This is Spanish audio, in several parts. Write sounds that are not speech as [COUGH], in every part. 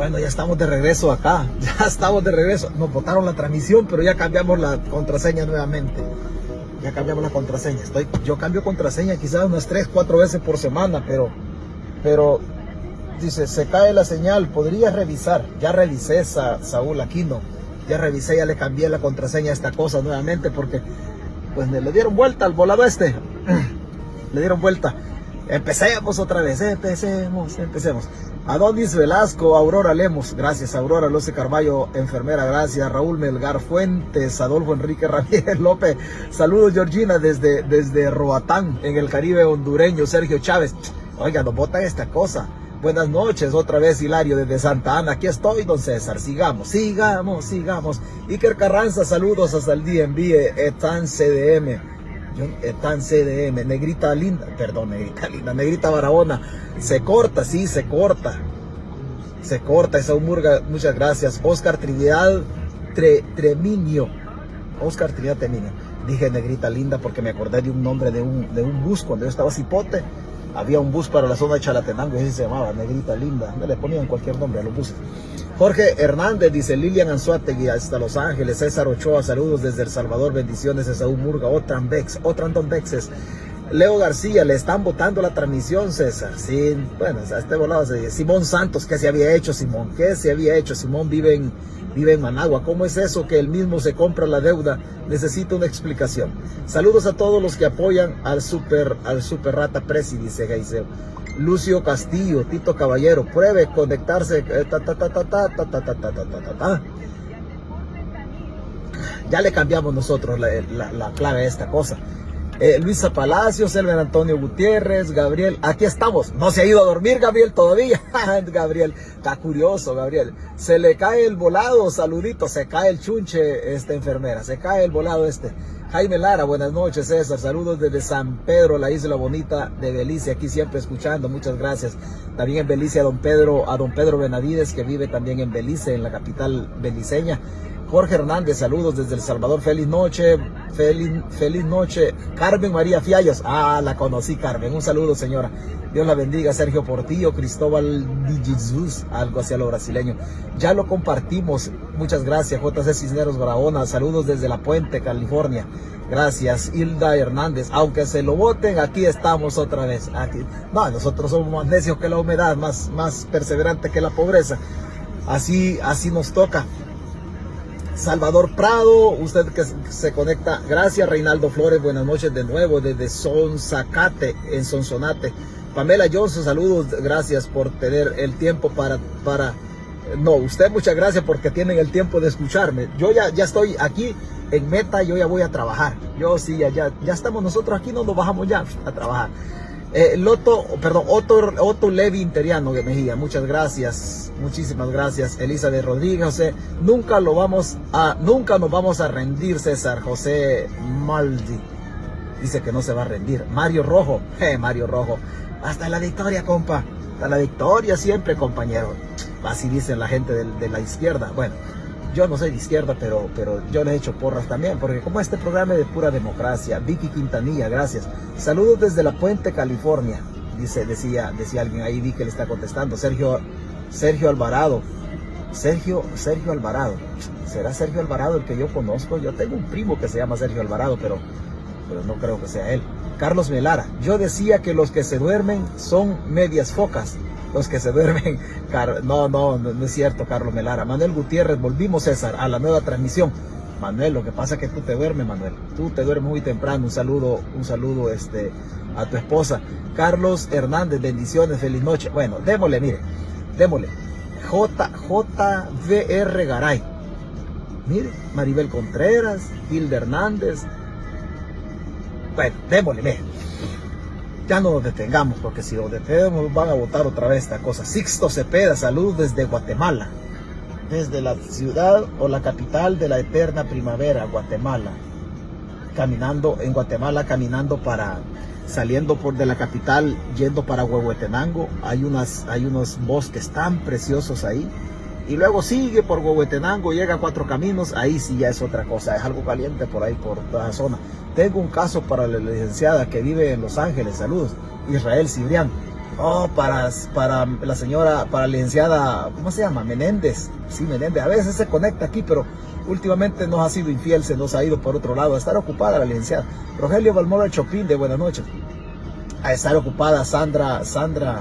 Bueno, ya estamos de regreso acá. [LAUGHS] Ya estamos de regreso. Nos botaron la transmisión, pero ya cambiamos la contraseña nuevamente. Ya cambiamos la contraseña. Estoy, yo cambio contraseña quizás unas 3, 4 veces por semana, pero, pero dice, se cae la señal, podrías revisar. Ya revisé, Saúl Aquino. Ya revisé, ya le cambié la contraseña a esta cosa nuevamente porque pues le dieron vuelta al volado este. [CLEARS THROAT] le dieron vuelta. Empecemos otra vez, empecemos, empecemos. Adonis Velasco, Aurora Lemos, gracias. Aurora Luce Carballo, enfermera, gracias. Raúl Melgar Fuentes, Adolfo Enrique [LAUGHS] Ramírez López. Saludos, Georgina, desde, desde Roatán, en el Caribe hondureño. Sergio Chávez. Oiga, nos botan esta cosa. Buenas noches, otra vez Hilario desde Santa Ana. Aquí estoy, don César. Sigamos, sigamos, sigamos. Iker Carranza, saludos hasta el día. Envíe Etan CDM. Tan CDM, negrita linda, perdón, negrita linda, negrita Barahona, se corta, sí, se corta, se corta, esa humurga, muchas gracias, Oscar Trinidad Treminio, Oscar Trinidad Treminio, dije negrita linda porque me acordé de un nombre de un, de un bus cuando yo estaba cipote, había un bus para la zona de Chalatenango, así se llamaba, negrita linda, le ponían cualquier nombre a los buses. Jorge Hernández dice Lilian Anzuategui hasta Los Ángeles, César Ochoa, saludos desde El Salvador, bendiciones Esaú Murga, Otran Bex, Otran Don Bexes. Leo García, le están votando la transmisión, César. Sí, bueno, este volado Simón Santos, ¿qué se había hecho, Simón? ¿Qué se había hecho? Simón vive en, vive en Managua. ¿Cómo es eso que él mismo se compra la deuda? Necesito una explicación. Saludos a todos los que apoyan al super, al super rata presi, dice Gaiseo. Lucio Castillo, Tito Caballero, pruebe conectarse. Ya le cambiamos nosotros la, clave a esta cosa. Luisa Palacios, Elmer Antonio Gutiérrez, Gabriel, aquí estamos. No se ha ido a dormir, Gabriel, todavía. [LAUGHS] Gabriel, está curioso, Gabriel. Se le cae el volado, saludito, se cae el chunche, esta enfermera, se cae el volado este. Jaime Lara, buenas noches César, saludos desde San Pedro, la isla bonita de Belice, aquí siempre escuchando, muchas gracias. También en Belice a don Pedro, a don Pedro Benavides, que vive también en Belice, en la capital beliceña. Jorge Hernández, saludos desde El Salvador, feliz noche, feliz, feliz noche. Carmen María Fiallos, ah, la conocí Carmen, un saludo señora. Dios la bendiga, Sergio Portillo, Cristóbal Jesús, algo hacia lo brasileño. Ya lo compartimos, muchas gracias, JC Cisneros Barahona, saludos desde La Puente, California. Gracias, Hilda Hernández. Aunque se lo voten, aquí estamos otra vez. Aquí. No, nosotros somos más necios que la humedad, más, más perseverante que la pobreza. Así, así nos toca. Salvador Prado, usted que se conecta. Gracias, Reinaldo Flores. Buenas noches de nuevo desde Sonsacate, en Sonsonate. Pamela Johnson, saludos. Gracias por tener el tiempo para, para. No, usted muchas gracias porque tienen el tiempo de escucharme. Yo ya, ya estoy aquí en meta, yo ya voy a trabajar. Yo sí, ya, ya, ya estamos nosotros aquí, no nos bajamos ya a trabajar. Eh, Loto, perdón, Otto, Otto Levi Interiano de Mejía, muchas gracias, muchísimas gracias. Elizabeth Rodríguez, nunca lo vamos a, nunca nos vamos a rendir, César José Maldi. Dice que no se va a rendir. Mario Rojo, [LAUGHS] eh, Mario Rojo, hasta la victoria, compa. Hasta la victoria siempre, compañero. Así dicen la gente de, de la izquierda. Bueno, yo no soy de izquierda, pero, pero yo le he hecho porras también, porque como este programa es de pura democracia, Vicky Quintanilla, gracias. Saludos desde La Puente, California, dice, decía, decía alguien ahí, vi que le está contestando, Sergio, Sergio Alvarado, Sergio, Sergio Alvarado, ¿será Sergio Alvarado el que yo conozco? Yo tengo un primo que se llama Sergio Alvarado, pero, pero no creo que sea él. Carlos Melara, yo decía que los que se duermen son medias focas los que se duermen. No, no, no, es cierto, Carlos Melara. Manuel Gutiérrez, volvimos, César, a la nueva transmisión. Manuel, lo que pasa es que tú te duermes, Manuel. Tú te duermes muy temprano. Un saludo, un saludo este, a tu esposa. Carlos Hernández, bendiciones, feliz noche. Bueno, démosle, mire, démosle. J, JVR Garay. Mire, Maribel Contreras, Hilda Hernández. Bueno, démosle, mire ya no nos detengamos, porque si nos detenemos van a votar otra vez esta cosa. Sixto Cepeda, salud desde Guatemala, desde la ciudad o la capital de la eterna primavera, Guatemala. Caminando en Guatemala, caminando para, saliendo por de la capital, yendo para Huehuetenango, hay, unas, hay unos bosques tan preciosos ahí. Y luego sigue por Huehuetenango, llega a Cuatro Caminos, ahí sí ya es otra cosa, es algo caliente por ahí, por toda la zona. Tengo un caso para la licenciada que vive en Los Ángeles, saludos, Israel Cibrián. Oh, para, para la señora, para la licenciada, ¿cómo se llama? Menéndez. Sí, Menéndez. A veces se conecta aquí, pero últimamente nos ha sido infiel, se nos ha ido por otro lado. A estar ocupada la licenciada. Rogelio Balmora Chopin, de buenas noches. A estar ocupada Sandra, Sandra,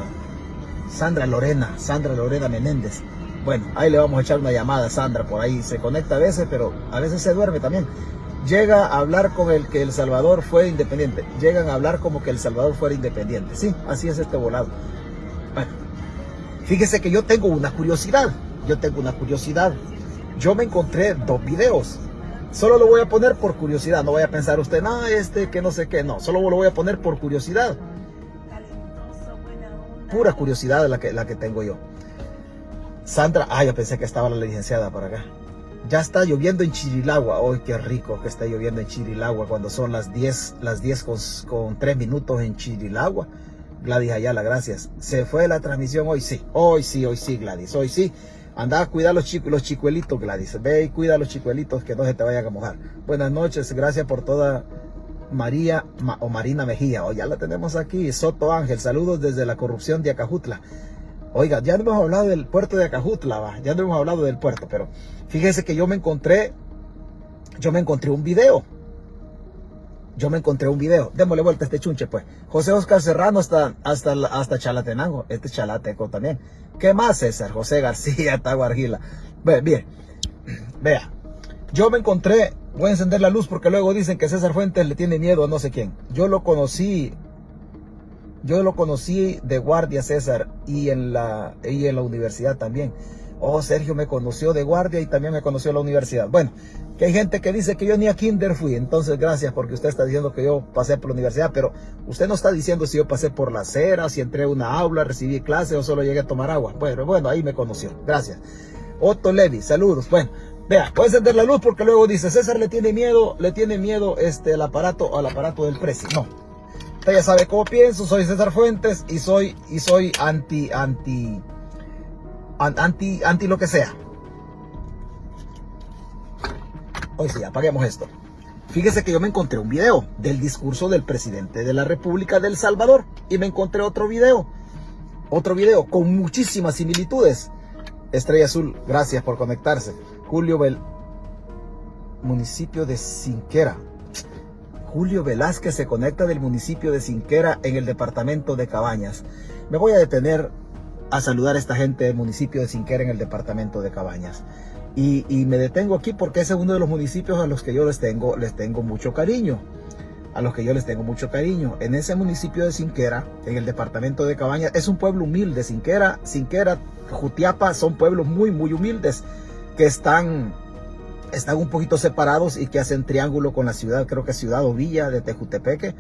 Sandra Lorena, Sandra Lorena Menéndez. Bueno, ahí le vamos a echar una llamada a Sandra por ahí. Se conecta a veces, pero a veces se duerme también llega a hablar con el que El Salvador fue independiente. Llegan a hablar como que El Salvador fuera independiente. Sí, así es este volado. Bueno, fíjese que yo tengo una curiosidad. Yo tengo una curiosidad. Yo me encontré dos videos. Solo lo voy a poner por curiosidad. No voy a pensar usted, no, este, que no sé qué. No, solo lo voy a poner por curiosidad. Pura curiosidad la que, la que tengo yo. Sandra, ah, yo pensé que estaba la licenciada por acá. Ya está lloviendo en Chirilagua. Hoy qué rico que está lloviendo en Chirilagua cuando son las 10, las 10 con, 3 minutos en Chirilagua. Gladys Ayala, gracias. ¿Se fue la transmisión hoy? Sí. Hoy sí, hoy sí, Gladys. Hoy sí. Anda a los, chicos, los chicuelitos, Gladys. Ve y cuida a los chicuelitos que no se te vayan a mojar. Buenas noches. Gracias por toda María o Marina Mejía. Hoy ya la tenemos aquí. Soto Ángel. Saludos desde la corrupción de Acajutla. Oiga, ya no hemos hablado del puerto de Acajutla, ya no hemos hablado del puerto, pero fíjese que yo me encontré, yo me encontré un video. Yo me encontré un video. Démosle vuelta a este chunche, pues. José Oscar Serrano hasta, hasta, hasta Chalatenango. Este Chalateco también. ¿Qué más, César? José García, Taguargila. Bien, bien. Vea. Yo me encontré, voy a encender la luz porque luego dicen que César Fuentes le tiene miedo a no sé quién. Yo lo conocí yo lo conocí de guardia, César, y en la, y en la universidad también. Oh, Sergio me conoció de guardia y también me conoció en la universidad. Bueno, que hay gente que dice que yo ni a kinder fui. Entonces, gracias porque usted está diciendo que yo pasé por la universidad, pero usted no está diciendo si yo pasé por la acera, si entré a una aula, recibí clase o solo llegué a tomar agua. Bueno, bueno, ahí me conoció. Gracias. Otto Levi, saludos. Bueno, vea, puede encender la luz porque luego dice, César le tiene miedo, le tiene miedo este, el aparato al aparato del precio. No, Usted ya sabe cómo pienso, soy César Fuentes y soy, y soy anti, anti, anti, anti lo que sea. Hoy sí, apaguemos esto. Fíjese que yo me encontré un video del discurso del presidente de la República del Salvador y me encontré otro video, otro video con muchísimas similitudes. Estrella Azul, gracias por conectarse. Julio Bel, municipio de Sinquera. Julio Velázquez se conecta del municipio de Sinquera en el departamento de Cabañas. Me voy a detener a saludar a esta gente del municipio de Sinquera en el departamento de Cabañas. Y, me detengo aquí porque es uno de los municipios a los que yo les tengo, les tengo mucho cariño. A los que yo les tengo mucho cariño. En ese municipio de Sinquera, en el departamento de Cabañas, es un pueblo humilde. Sinquera, Sinquera, Jutiapa son pueblos muy, muy humildes que están están un poquito separados y que hacen triángulo con la ciudad, creo que ciudad o villa de Tejutepeque,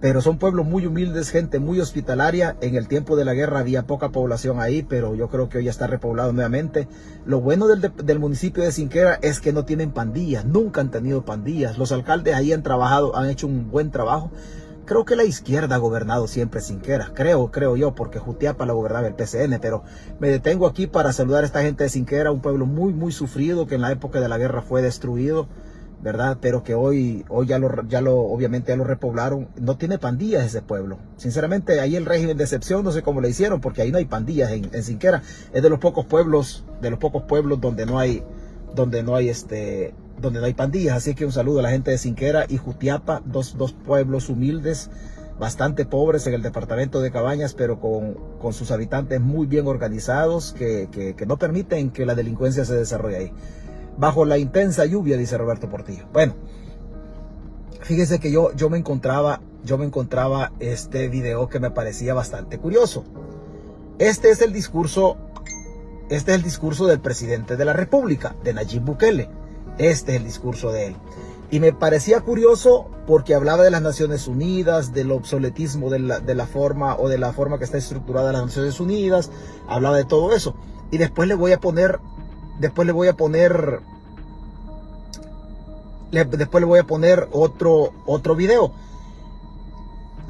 pero son pueblos muy humildes, gente muy hospitalaria. En el tiempo de la guerra había poca población ahí, pero yo creo que hoy ya está repoblado nuevamente. Lo bueno del, del municipio de Sinquera es que no tienen pandillas, nunca han tenido pandillas. Los alcaldes ahí han trabajado, han hecho un buen trabajo Creo que la izquierda ha gobernado siempre Sinquera, creo, creo yo, porque Jutiapa la gobernaba el PCN, pero me detengo aquí para saludar a esta gente de Sinquera, un pueblo muy, muy sufrido que en la época de la guerra fue destruido, ¿verdad? Pero que hoy, hoy ya lo, ya lo, obviamente ya lo repoblaron. No tiene pandillas ese pueblo. Sinceramente, ahí el régimen de excepción, no sé cómo le hicieron, porque ahí no hay pandillas en, en Sinquera. Es de los pocos pueblos, de los pocos pueblos donde no hay, donde no hay este, donde no hay pandillas. Así que un saludo a la gente de Sinquera y Jutiapa, dos, dos pueblos humildes, bastante pobres en el departamento de Cabañas, pero con, con sus habitantes muy bien organizados que, que, no permiten que la delincuencia se desarrolle ahí. Bajo la intensa lluvia, dice Roberto Portillo. Bueno, fíjese que yo, yo me encontraba, yo me encontraba este video que me parecía bastante curioso. Este es el discurso, este es el discurso del presidente de la República, de Nayib Bukele este es el discurso de él. Y me parecía curioso porque hablaba de las Naciones Unidas, del obsoletismo de la, forma o de la forma que está estructurada las Naciones Unidas, hablaba de todo eso. Y después le voy a poner, después le voy a poner, después le voy a poner otro, otro video.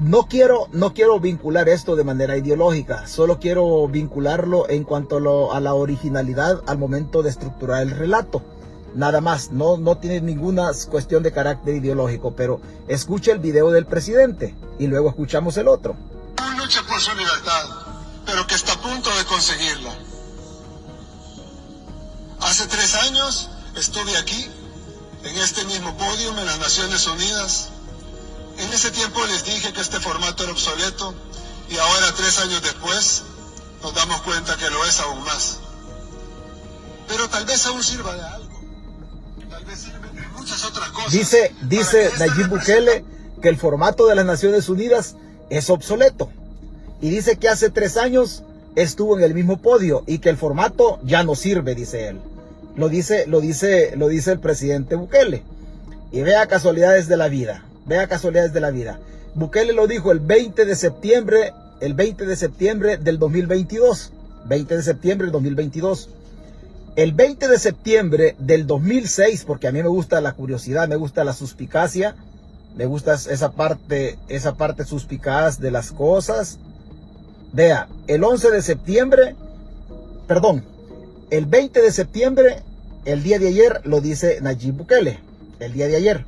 No quiero, no quiero vincular esto de manera ideológica, solo quiero vincularlo en cuanto a la originalidad al momento de estructurar el relato. Nada más, no, no tiene ninguna cuestión de carácter ideológico, pero escuche el video del presidente y luego escuchamos el otro. Lucha por su libertad, pero que está a punto de conseguirla. Hace tres años estuve aquí, en este mismo podio, en las Naciones Unidas. En ese tiempo les dije que este formato era obsoleto y ahora, tres años después, nos damos cuenta que lo es aún más. Pero tal vez aún sirva de algo. Muchas otras cosas. Dice, dice Nayib Bukele que el formato de las Naciones Unidas es obsoleto. Y dice que hace tres años estuvo en el mismo podio y que el formato ya no sirve, dice él. Lo dice, lo dice, lo dice el presidente Bukele. Y vea casualidades de la vida. Vea casualidades de la vida. Bukele lo dijo el 20 de septiembre, el 20 de septiembre del 2022. 20 de septiembre del 2022. El 20 de septiembre del 2006, porque a mí me gusta la curiosidad, me gusta la suspicacia, me gusta esa parte, esa parte suspicaz de las cosas. Vea, el 11 de septiembre, perdón, el 20 de septiembre, el día de ayer, lo dice Nayib Bukele, el día de ayer.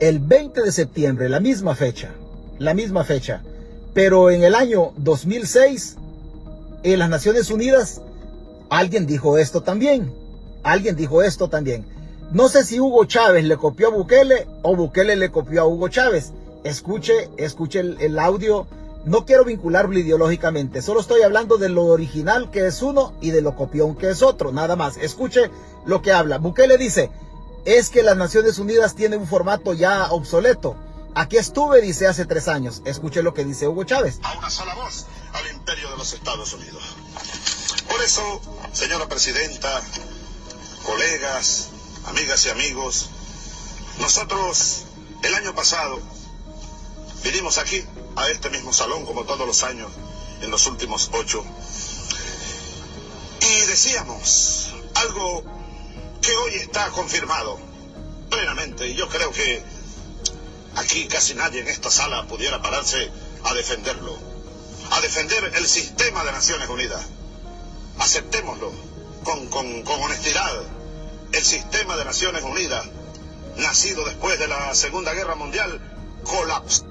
El 20 de septiembre, la misma fecha, la misma fecha, pero en el año 2006, en las Naciones Unidas, alguien dijo esto también, alguien dijo esto también. No sé si Hugo Chávez le copió a Bukele o Bukele le copió a Hugo Chávez. Escuche, escuche el, audio no quiero vincularlo ideológicamente, solo estoy hablando de lo original que es uno y de lo copión que es otro, nada más. Escuche lo que habla. Bukele dice, es que las Naciones Unidas tienen un formato ya obsoleto. Aquí estuve, dice, hace tres años. Escuche lo que dice Hugo Chávez. A una sola voz al imperio de los Estados Unidos. Por eso, señora presidenta, colegas, amigas y amigos, nosotros el año pasado vinimos aquí a este mismo salón como todos los años en los últimos ocho. Y decíamos algo que hoy está confirmado plenamente y yo creo que aquí casi nadie en esta sala pudiera pararse a defenderlo, a defender el sistema de Naciones Unidas. Aceptémoslo con, con, con honestidad. El sistema de Naciones Unidas, nacido después de la Segunda Guerra Mundial, colapsó.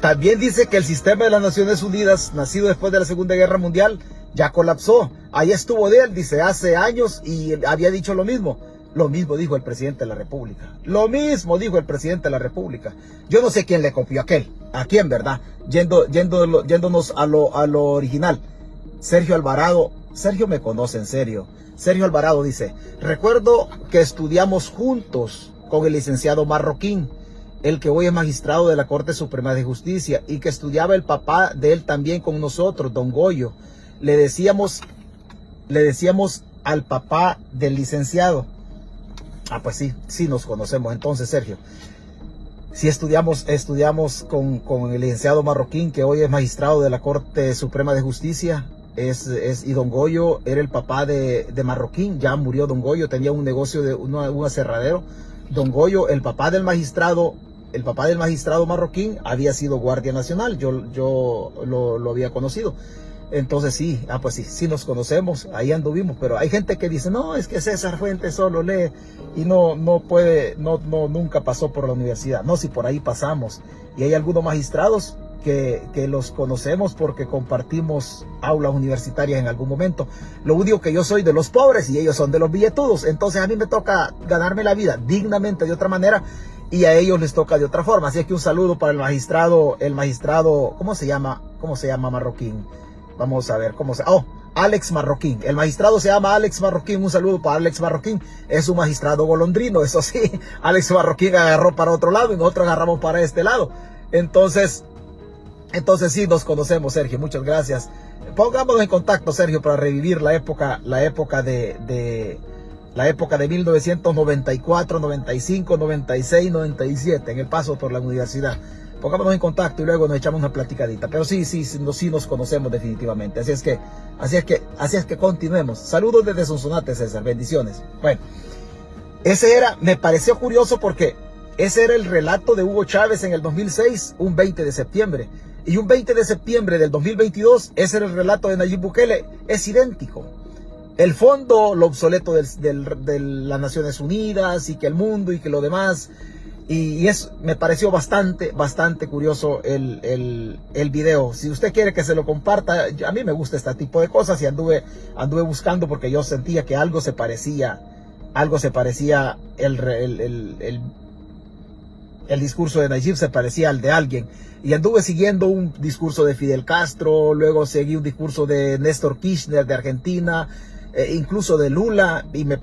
También dice que el sistema de las Naciones Unidas, nacido después de la Segunda Guerra Mundial, ya colapsó. Ahí estuvo de él, dice, hace años y había dicho lo mismo. Lo mismo dijo el presidente de la República. Lo mismo dijo el presidente de la República. Yo no sé quién le copió a aquel. ¿A quién, verdad? Yendo, yendo, yéndonos a lo, a lo original. Sergio Alvarado. Sergio me conoce en serio. Sergio Alvarado dice, recuerdo que estudiamos juntos con el licenciado Marroquín el que hoy es magistrado de la Corte Suprema de Justicia y que estudiaba el papá de él también con nosotros, don Goyo. Le decíamos, le decíamos al papá del licenciado. Ah, pues sí, sí nos conocemos entonces, Sergio. Sí estudiamos, estudiamos con, con el licenciado Marroquín, que hoy es magistrado de la Corte Suprema de Justicia. Es, es, y Don Goyo era el papá de, de Marroquín, ya murió Don Goyo, tenía un negocio de un, un aserradero. Don Goyo, el papá del magistrado, el papá del magistrado marroquín había sido guardia nacional, yo, yo lo, lo, había conocido. Entonces sí, ah pues sí, sí nos conocemos, ahí anduvimos, pero hay gente que dice, no, es que César Fuentes solo lee y no, no puede, no, no, nunca pasó por la universidad. No, si por ahí pasamos. Y hay algunos magistrados que, que, los conocemos porque compartimos aulas universitarias en algún momento. Lo único que yo soy de los pobres y ellos son de los billetudos. Entonces a mí me toca ganarme la vida dignamente de otra manera y a ellos les toca de otra forma. Así que un saludo para el magistrado, el magistrado, ¿cómo se llama? ¿Cómo se llama Marroquín? Vamos a ver cómo se... Oh, Alex Marroquín. El magistrado se llama Alex Marroquín. Un saludo para Alex Marroquín. Es un magistrado golondrino, eso sí. [LAUGHS] Alex Marroquín agarró para otro lado y nosotros agarramos para este lado. Entonces, entonces sí nos conocemos, Sergio. Muchas gracias. Pongámonos en contacto, Sergio, para revivir la época, la época de, la época de 1994, 95, 96, 97, en el paso por la universidad. Pongámonos en contacto y luego nos echamos una platicadita. Pero sí, sí, sí, nos conocemos definitivamente. Así es que, así es que, así es que continuemos. Saludos desde Sonsonate, César. Bendiciones. Bueno, ese era, me pareció curioso porque ese era el relato de Hugo Chávez en el 2006, un 20 de septiembre. Y un 20 de septiembre del 2022, ese era el relato de Nayib Bukele. Es idéntico el fondo, lo obsoleto de las Naciones Unidas y que el mundo y que lo demás. Y, es, me pareció bastante, bastante curioso el, el, el, video. Si usted quiere que se lo comparta, a mí me gusta este tipo de cosas y anduve, anduve buscando porque yo sentía que algo se parecía, algo se parecía, el, el, el, discurso de Nayib se parecía al de alguien. Y anduve siguiendo un discurso de Fidel Castro, luego seguí un discurso de Néstor Kirchner de Argentina, eh, incluso de Lula, y me,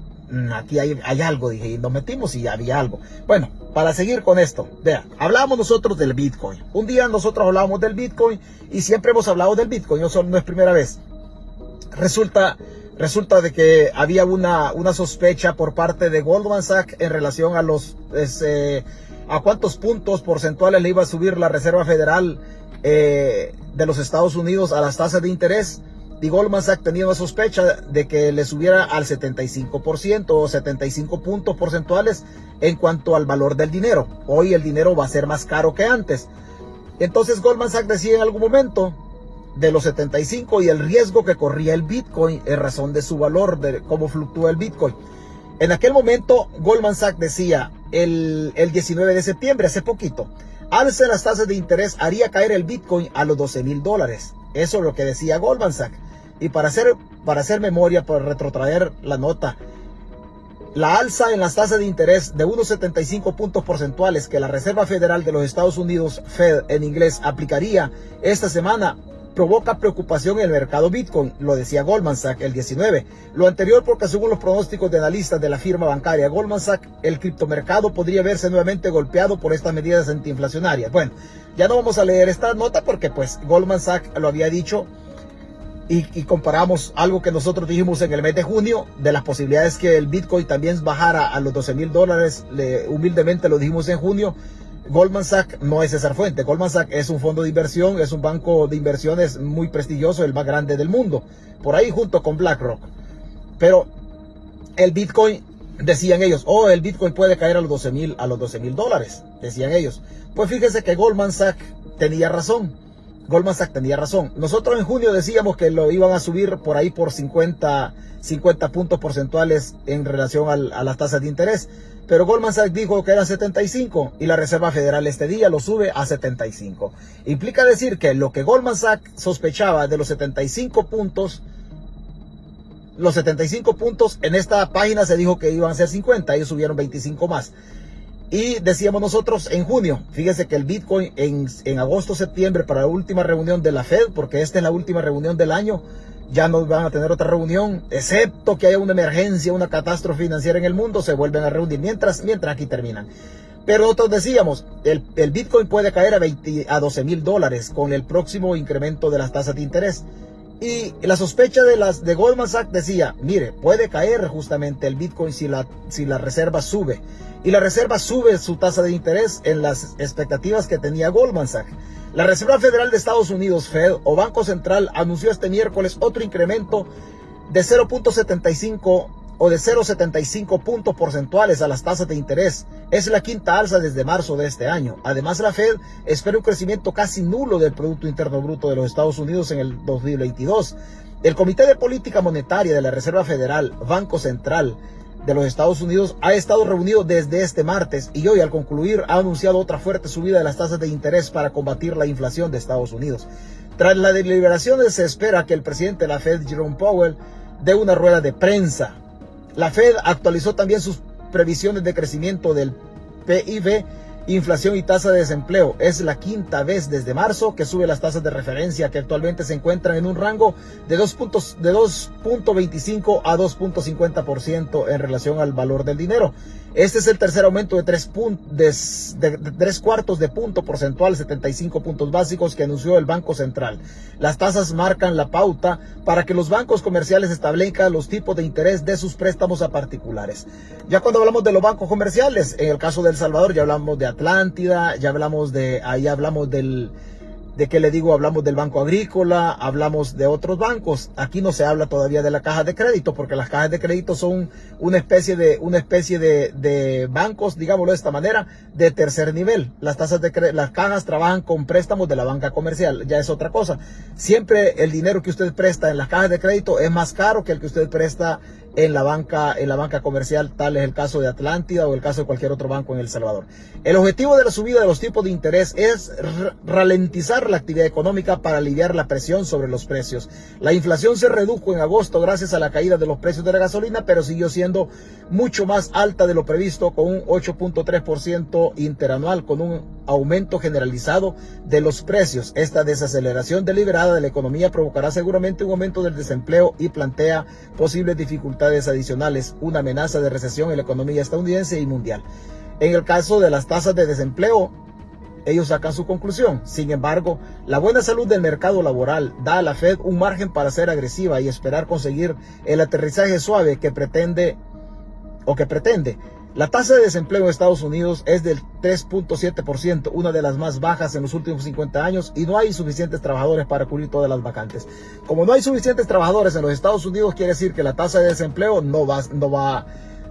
aquí hay, algo, dije, y nos metimos y había algo. Bueno, para seguir con esto, vea, hablábamos nosotros del Bitcoin. Un día nosotros hablábamos del Bitcoin y siempre hemos hablado del Bitcoin, no, es primera vez. Resulta, resulta de que había una, una sospecha por parte de Goldman Sachs en relación a los, eh, a cuántos puntos porcentuales le iba a subir la Reserva Federal eh, de los Estados Unidos a las tasas de interés. Y Goldman Sachs tenía una sospecha de que le subiera al 75% o 75 puntos porcentuales en cuanto al valor del dinero. Hoy el dinero va a ser más caro que antes. Entonces Goldman Sachs decía en algún momento de los 75 y el riesgo que corría el Bitcoin en razón de su valor, de cómo fluctúa el Bitcoin. En aquel momento Goldman Sachs decía el, el 19 de septiembre, hace poquito, alce las tasas de interés haría caer el Bitcoin a los 12 mil dólares. Eso es lo que decía Goldman Sachs. Y para hacer, para hacer memoria, para retrotraer la nota, la alza en las tasas de interés de unos 75 puntos porcentuales que la Reserva Federal de los Estados Unidos, Fed en inglés, aplicaría esta semana provoca preocupación en el mercado Bitcoin, lo decía Goldman Sachs el 19. Lo anterior porque según los pronósticos de analistas de la firma bancaria Goldman Sachs, el criptomercado podría verse nuevamente golpeado por estas medidas antiinflacionarias. Bueno, ya no vamos a leer esta nota porque pues Goldman Sachs lo había dicho y, comparamos algo que nosotros dijimos en el mes de junio de las posibilidades que el Bitcoin también bajara a los 12 mil dólares, humildemente lo dijimos en junio. Goldman Sachs no es César Fuente, Goldman Sachs es un fondo de inversión, es un banco de inversiones muy prestigioso, el más grande del mundo, por ahí junto con BlackRock. Pero el Bitcoin, decían ellos, oh, el Bitcoin puede caer a los 12 mil, a los 12 mil dólares, decían ellos. Pues fíjense que Goldman Sachs tenía razón Goldman Sachs tenía razón. Nosotros en junio decíamos que lo iban a subir por ahí por 50, 50 puntos porcentuales en relación a las tasas de interés. Pero Goldman Sachs dijo que eran 75 y la Reserva Federal este día lo sube a 75. Implica decir que lo que Goldman Sachs sospechaba de los 75 puntos, los 75 puntos en esta página se dijo que iban a ser 50, ellos subieron 25 más. Y decíamos nosotros en junio, fíjese que el Bitcoin en, en agosto, septiembre, para la última reunión de la Fed, porque esta es la última reunión del año, ya no van a tener otra reunión, excepto que haya una emergencia, una catástrofe financiera en el mundo, se vuelven a reunir mientras, mientras aquí terminan. Pero nosotros decíamos, el, el Bitcoin puede caer a, 20, a 12 mil dólares con el próximo incremento de las tasas de interés. Y la sospecha de las de Goldman Sachs decía, mire, puede caer justamente el Bitcoin si la, si la reserva sube. Y la reserva sube su tasa de interés en las expectativas que tenía Goldman Sachs. La Reserva Federal de Estados Unidos, Fed o Banco Central, anunció este miércoles otro incremento de 0.75 o de 0,75 puntos porcentuales a las tasas de interés. Es la quinta alza desde marzo de este año. Además, la Fed espera un crecimiento casi nulo del Producto Interno Bruto de los Estados Unidos en el 2022. El Comité de Política Monetaria de la Reserva Federal, Banco Central de los Estados Unidos, ha estado reunido desde este martes y hoy al concluir ha anunciado otra fuerte subida de las tasas de interés para combatir la inflación de Estados Unidos. Tras las deliberaciones se espera que el presidente de la Fed, Jerome Powell, dé una rueda de prensa la Fed actualizó también sus previsiones de crecimiento del PIB, inflación y tasa de desempleo. Es la quinta vez desde marzo que sube las tasas de referencia que actualmente se encuentran en un rango de 2.25 a 2.50% en relación al valor del dinero. Este es el tercer aumento de tres, de, cuartos de punto porcentual, 75 puntos básicos que anunció el Banco Central. Las tasas marcan la pauta para que los bancos comerciales establezcan los tipos de interés de sus préstamos a particulares. Ya cuando hablamos de los bancos comerciales, en el caso de El Salvador ya hablamos de Atlántida, ya hablamos de, ahí hablamos del ¿De qué le digo? Hablamos del Banco Agrícola, hablamos de otros bancos. Aquí no se habla todavía de la caja de crédito, porque las cajas de crédito son una especie de, una especie de, de bancos, digámoslo de esta manera, de tercer nivel. Las tasas de las cajas trabajan con préstamos de la banca comercial, ya es otra cosa. Siempre el dinero que usted presta en las cajas de crédito es más caro que el que usted presta en la banca, en la banca comercial, tal es el caso de Atlántida o el caso de cualquier otro banco en El Salvador. El objetivo de la subida de los tipos de interés es ralentizar la actividad económica para aliviar la presión sobre los precios. La inflación se redujo en agosto gracias a la caída de los precios de la gasolina, pero siguió siendo mucho más alta de lo previsto con un 8.3% interanual, con un aumento generalizado de los precios. Esta desaceleración deliberada de la economía provocará seguramente un aumento del desempleo y plantea posibles dificultades adicionales, una amenaza de recesión en la economía estadounidense y mundial. En el caso de las tasas de desempleo, ellos sacan su conclusión. Sin embargo, la buena salud del mercado laboral da a la Fed un margen para ser agresiva y esperar conseguir el aterrizaje suave que pretende o que pretende. La tasa de desempleo en Estados Unidos es del 3.7%, una de las más bajas en los últimos 50 años, y no hay suficientes trabajadores para cubrir todas las vacantes. Como no hay suficientes trabajadores en los Estados Unidos, quiere decir que la tasa de desempleo no va, no va,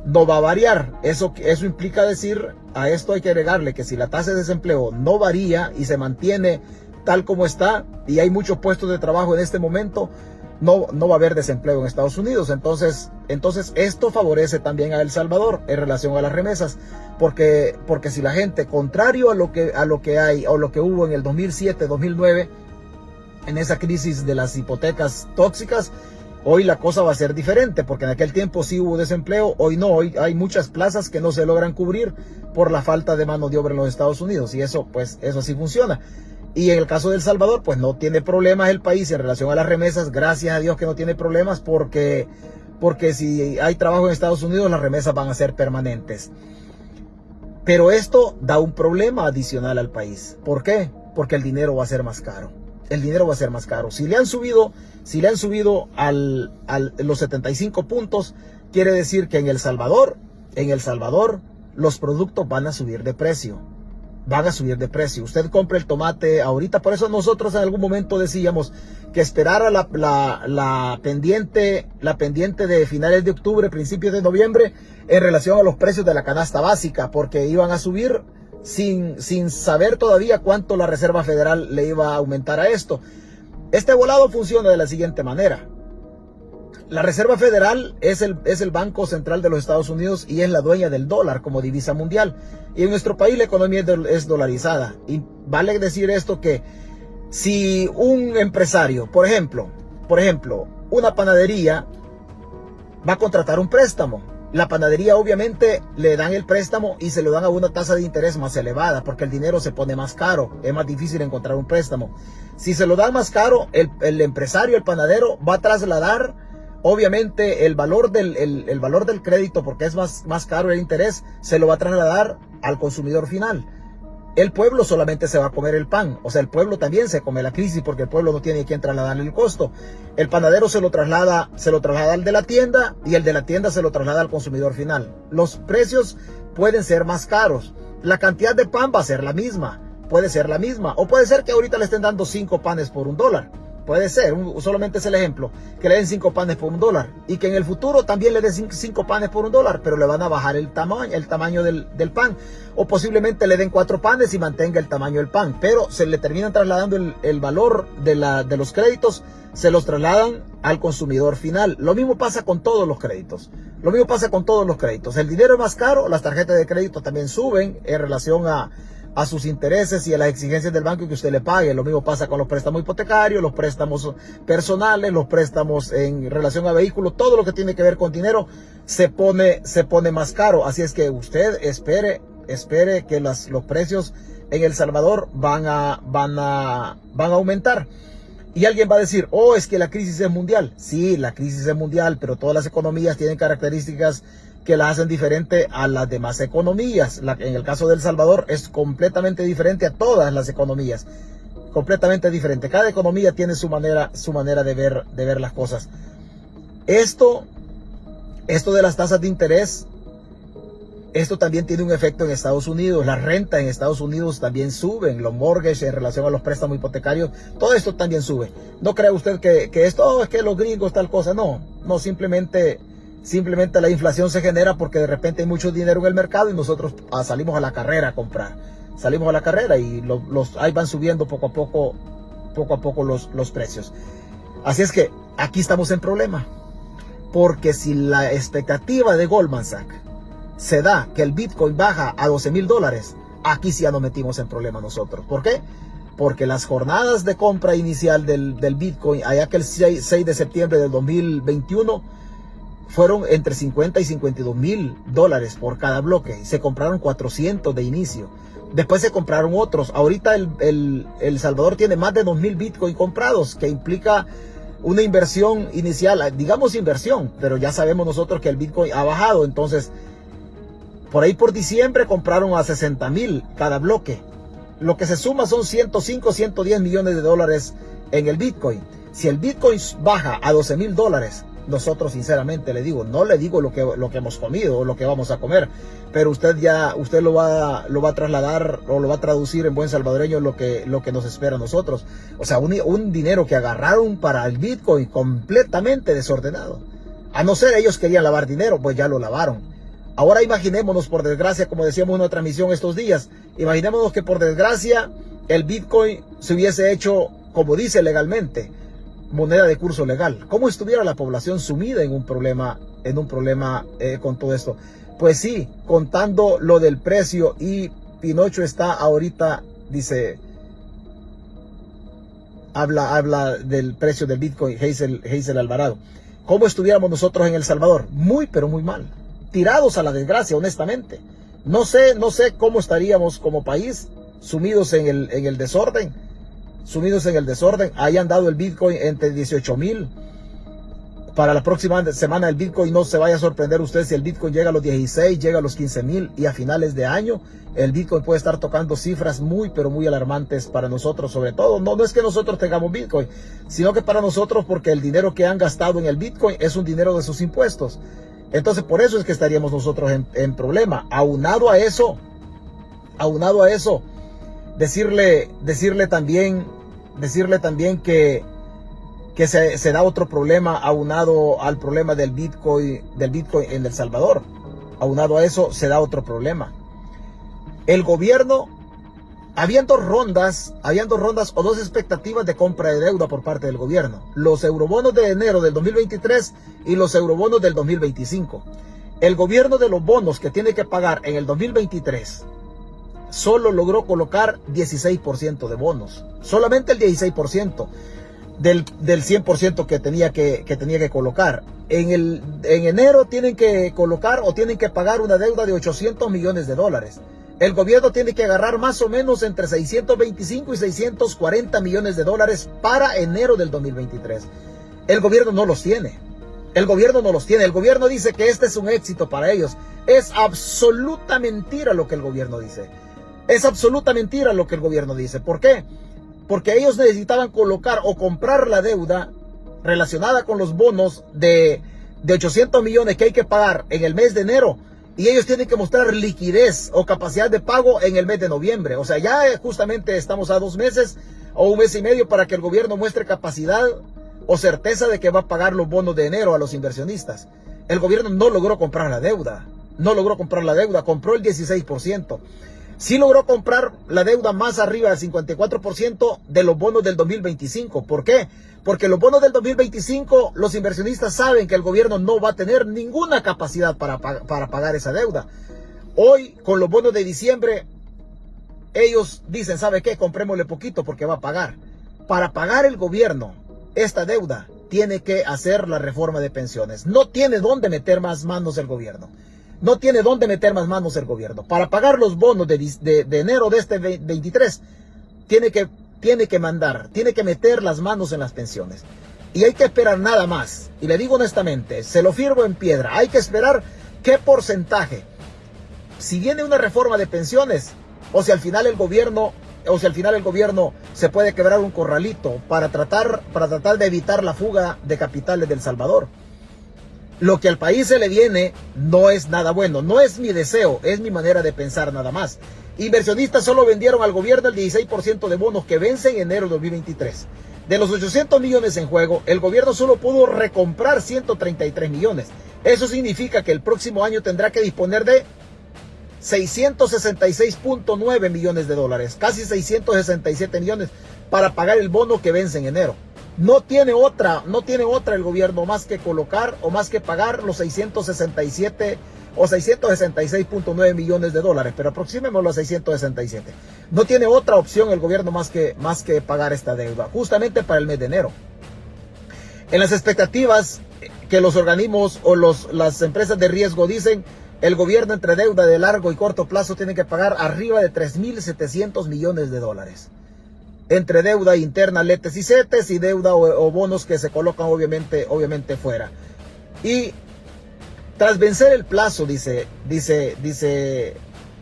no va a variar. Eso, eso implica decir, a esto hay que agregarle que si la tasa de desempleo no varía y se mantiene tal como está, y hay muchos puestos de trabajo en este momento, no, no va a haber desempleo en Estados Unidos. Entonces, entonces esto favorece también a El Salvador en relación a las remesas, porque, porque si la gente, contrario a lo que, a lo que hay o lo que hubo en el 2007, 2009, en esa crisis de las hipotecas tóxicas, hoy la cosa va a ser diferente, porque en aquel tiempo sí hubo desempleo, hoy no, hoy hay muchas plazas que no se logran cubrir por la falta de mano de obra en los Estados Unidos, y eso, pues, eso sí funciona. Y en el caso de El Salvador, pues no tiene problemas el país en relación a las remesas. Gracias a Dios que no tiene problemas porque, porque si hay trabajo en Estados Unidos, las remesas van a ser permanentes. Pero esto da un problema adicional al país. ¿Por qué? Porque el dinero va a ser más caro. El dinero va a ser más caro. Si le han subido, si le han subido al, los 75 puntos, quiere decir que en El Salvador, en El Salvador, los productos van a subir de precio van a subir de precio. Usted compra el tomate ahorita, por eso nosotros en algún momento decíamos que esperara la, la, pendiente, la pendiente de finales de octubre, principios de noviembre, en relación a los precios de la canasta básica, porque iban a subir sin, sin saber todavía cuánto la Reserva Federal le iba a aumentar a esto. Este volado funciona de la siguiente manera. La Reserva Federal es el, es el Banco Central de los Estados Unidos y es la dueña del dólar como divisa mundial. Y en nuestro país la economía es dolarizada. Y vale decir esto que si un empresario, por ejemplo, por ejemplo, una panadería va a contratar un préstamo. La panadería obviamente le dan el préstamo y se lo dan a una tasa de interés más elevada porque el dinero se pone más caro, es más difícil encontrar un préstamo. Si se lo dan más caro, el, el empresario, el panadero, va a trasladar Obviamente el valor del, el, valor del crédito, porque es más, más caro el interés, se lo va a trasladar al consumidor final. El pueblo solamente se va a comer el pan. O sea, el pueblo también se come la crisis porque el pueblo no tiene quien trasladarle el costo. El panadero se lo traslada, se lo traslada al de la tienda y el de la tienda se lo traslada al consumidor final. Los precios pueden ser más caros. La cantidad de pan va a ser la misma. Puede ser la misma. O puede ser que ahorita le estén dando cinco panes por un dólar. Puede ser, solamente es el ejemplo, que le den cinco panes por un dólar y que en el futuro también le den cinco panes por un dólar, pero le van a bajar el tamaño, el tamaño del, pan. O posiblemente le den cuatro panes y mantenga el tamaño del pan, pero se le terminan trasladando el, valor de, la, de los créditos, se los trasladan al consumidor final. Lo mismo pasa con todos los créditos. Lo mismo pasa con todos los créditos. El dinero es más caro, las tarjetas de crédito también suben en relación a a sus intereses y a las exigencias del banco que usted le pague. Lo mismo pasa con los préstamos hipotecarios, los préstamos personales, los préstamos en relación a vehículos, todo lo que tiene que ver con dinero se pone, se pone más caro. Así es que usted espere, espere que los precios en El Salvador van a, van a, van a aumentar. Y alguien va a decir, oh, es que la crisis es mundial. Sí, la crisis es mundial, pero todas las economías tienen características que la hacen diferente a las demás economías. en el caso de El Salvador es completamente diferente a todas las economías. Completamente diferente. Cada economía tiene su manera, su manera de ver, de ver las cosas. Esto, esto de las tasas de interés, esto también tiene un efecto en Estados Unidos. La renta en Estados Unidos también suben. Los mortgages en relación a los préstamos hipotecarios, todo esto también sube. No crea usted que, que esto, oh, es que los gringos tal cosa. No, no, simplemente Simplemente la inflación se genera porque de repente hay mucho dinero en el mercado y nosotros ah, salimos a la carrera a comprar. Salimos a la carrera y los, ahí van subiendo poco a poco, poco a poco los, los precios. Así es que aquí estamos en problema. Porque si la expectativa de Goldman Sachs se da que el Bitcoin baja a 12 mil dólares, aquí sí ya nos metimos en problema nosotros. ¿Por qué? Porque las jornadas de compra inicial del, Bitcoin, allá que el 6, de septiembre del 2021, fueron entre 50 y 52 mil dólares por cada bloque. Se compraron 400 de inicio. Después se compraron otros. Ahorita el, el, Salvador tiene más de 2 mil Bitcoin comprados, que implica una inversión inicial, digamos inversión, pero ya sabemos nosotros que el Bitcoin ha bajado. Entonces, por ahí por diciembre compraron a 60 mil cada bloque. Lo que se suma son 105, 110 millones de dólares en el Bitcoin. Si el Bitcoin baja a 12 mil dólares, nosotros sinceramente le digo, no le digo lo que, lo que hemos comido o lo que vamos a comer, pero usted ya, usted lo va, lo va a trasladar o lo va a traducir en buen salvadoreño lo que, lo que nos espera a nosotros. O sea, un, un dinero que agarraron para el Bitcoin completamente desordenado. A no ser ellos querían lavar dinero, pues ya lo lavaron. Ahora imaginémonos, por desgracia, como decíamos en una transmisión estos días, imaginémonos que por desgracia el Bitcoin se hubiese hecho como dice legalmente moneda de curso legal. ¿Cómo estuviera la población sumida en un problema, en un problema eh, con todo esto? Pues sí, contando lo del precio y Pinocho está ahorita, dice, habla, habla del precio del Bitcoin, Hazel, Alvarado. ¿Cómo estuviéramos nosotros en El Salvador? Muy, pero muy mal. Tirados a la desgracia, honestamente. No sé, no sé cómo estaríamos como país sumidos en el, en el desorden sumidos en el desorden. Hayan dado el Bitcoin entre 18 mil. Para la próxima semana el Bitcoin no se vaya a sorprender usted si el Bitcoin llega a los 16, llega a los 15 mil y a finales de año el Bitcoin puede estar tocando cifras muy pero muy alarmantes para nosotros sobre todo. No, no es que nosotros tengamos Bitcoin, sino que para nosotros porque el dinero que han gastado en el Bitcoin es un dinero de sus impuestos. Entonces por eso es que estaríamos nosotros en, en problema. Aunado a eso, aunado a eso, decirle, decirle también decirle también que, que se, da otro problema aunado al problema del Bitcoin, del Bitcoin en El Salvador. Aunado a eso, se da otro problema. El gobierno, habían dos rondas, habían dos rondas o dos expectativas de compra de deuda por parte del gobierno. Los eurobonos de enero del 2023 y los eurobonos del 2025. El gobierno de los bonos que tiene que pagar en el 2023 solo logró colocar 16% de bonos. Solamente el 16% del, del 100% que tenía que, que, tenía que colocar. En, el, en enero tienen que colocar o tienen que pagar una deuda de 800 millones de dólares. El gobierno tiene que agarrar más o menos entre 625 y 640 millones de dólares para enero del 2023. El gobierno no los tiene. El gobierno no los tiene. El gobierno dice que este es un éxito para ellos. Es absoluta mentira lo que el gobierno dice. Es absoluta mentira lo que el gobierno dice. ¿Por qué? Porque ellos necesitaban colocar o comprar la deuda relacionada con los bonos de, de 800 millones que hay que pagar en el mes de enero. Y ellos tienen que mostrar liquidez o capacidad de pago en el mes de noviembre. O sea, ya justamente estamos a dos meses o un mes y medio para que el gobierno muestre capacidad o certeza de que va a pagar los bonos de enero a los inversionistas. El gobierno no logró comprar la deuda. No logró comprar la deuda, compró el 16% sí logró comprar la deuda más arriba del 54% de los bonos del 2025. ¿Por qué? Porque los bonos del 2025, los inversionistas saben que el gobierno no va a tener ninguna capacidad para, para pagar esa deuda. Hoy, con los bonos de diciembre, ellos dicen, ¿sabe qué? Comprémosle poquito porque va a pagar. Para pagar el gobierno esta deuda, tiene que hacer la reforma de pensiones. No tiene dónde meter más manos el gobierno no tiene dónde meter más manos el gobierno. Para pagar los bonos de, enero de este 23, tiene que, tiene que mandar, tiene que meter las manos en las pensiones. Y hay que esperar nada más. Y le digo honestamente, se lo firmo en piedra, hay que esperar qué porcentaje. Si viene una reforma de pensiones, o si al final el gobierno, o si al final el gobierno se puede quebrar un corralito para tratar, para tratar de evitar la fuga de capitales del Salvador lo que al país se le viene no es nada bueno. No es mi deseo, es mi manera de pensar nada más. Inversionistas solo vendieron al gobierno el 16% de bonos que vencen en enero de 2023. De los 800 millones en juego, el gobierno solo pudo recomprar 133 millones. Eso significa que el próximo año tendrá que disponer de 666.9 millones de dólares, casi 667 millones para pagar el bono que vence en enero. No tiene otra, no tiene otra el gobierno más que colocar o más que pagar los 667 o 666.9 millones de dólares, pero aproximémoslo a 667. No tiene otra opción el gobierno más que, más que pagar esta deuda, justamente para el mes de enero. En las expectativas que los organismos o los, las empresas de riesgo dicen, el gobierno entre deuda de largo y corto plazo tiene que pagar arriba de 3.700 millones de dólares entre deuda interna, letes y setes y deuda o, bonos que se colocan obviamente, obviamente fuera. Y tras vencer el plazo, dice, dice, dice,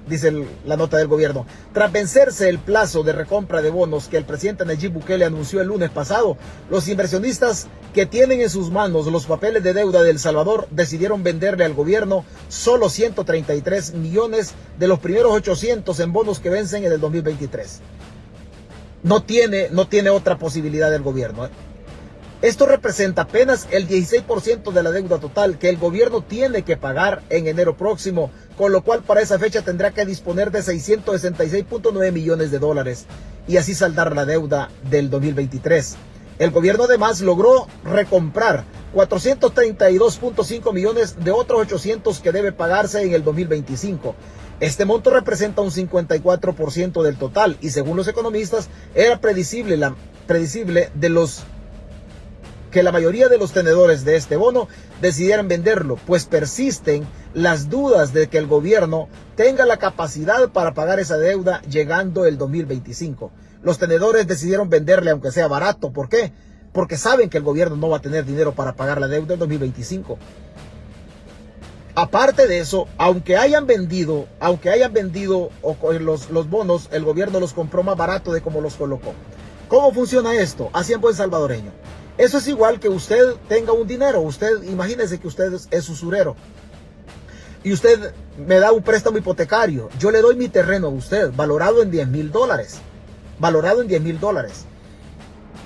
dice la nota del gobierno, tras vencerse el plazo de recompra de bonos que el presidente Nayib Bukele anunció el lunes pasado, los inversionistas que tienen en sus manos los papeles de deuda de El Salvador decidieron venderle al gobierno solo 133 millones de los primeros 800 en bonos que vencen en el 2023 no tiene, no tiene otra posibilidad del gobierno. ¿eh? Esto representa apenas el 16% de la deuda total que el gobierno tiene que pagar en enero próximo, con lo cual para esa fecha tendrá que disponer de 666.9 millones de dólares y así saldar la deuda del 2023. El gobierno además logró recomprar 432.5 millones de otros 800 que debe pagarse en el 2025. Este monto representa un 54% del total y según los economistas era predecible, la, de los que la mayoría de los tenedores de este bono decidieran venderlo, pues persisten las dudas de que el gobierno tenga la capacidad para pagar esa deuda llegando el 2025. Los tenedores decidieron venderle aunque sea barato. ¿Por qué? Porque saben que el gobierno no va a tener dinero para pagar la deuda en 2025. Aparte de eso, aunque hayan vendido, aunque hayan vendido los, los bonos, el gobierno los compró más barato de como los colocó. ¿Cómo funciona esto? Así en buen salvadoreño. Eso es igual que usted tenga un dinero. Usted, imagínese que usted es usurero. Y usted me da un préstamo hipotecario. Yo le doy mi terreno a usted, valorado en 10 mil dólares. Valorado en 10 mil dólares.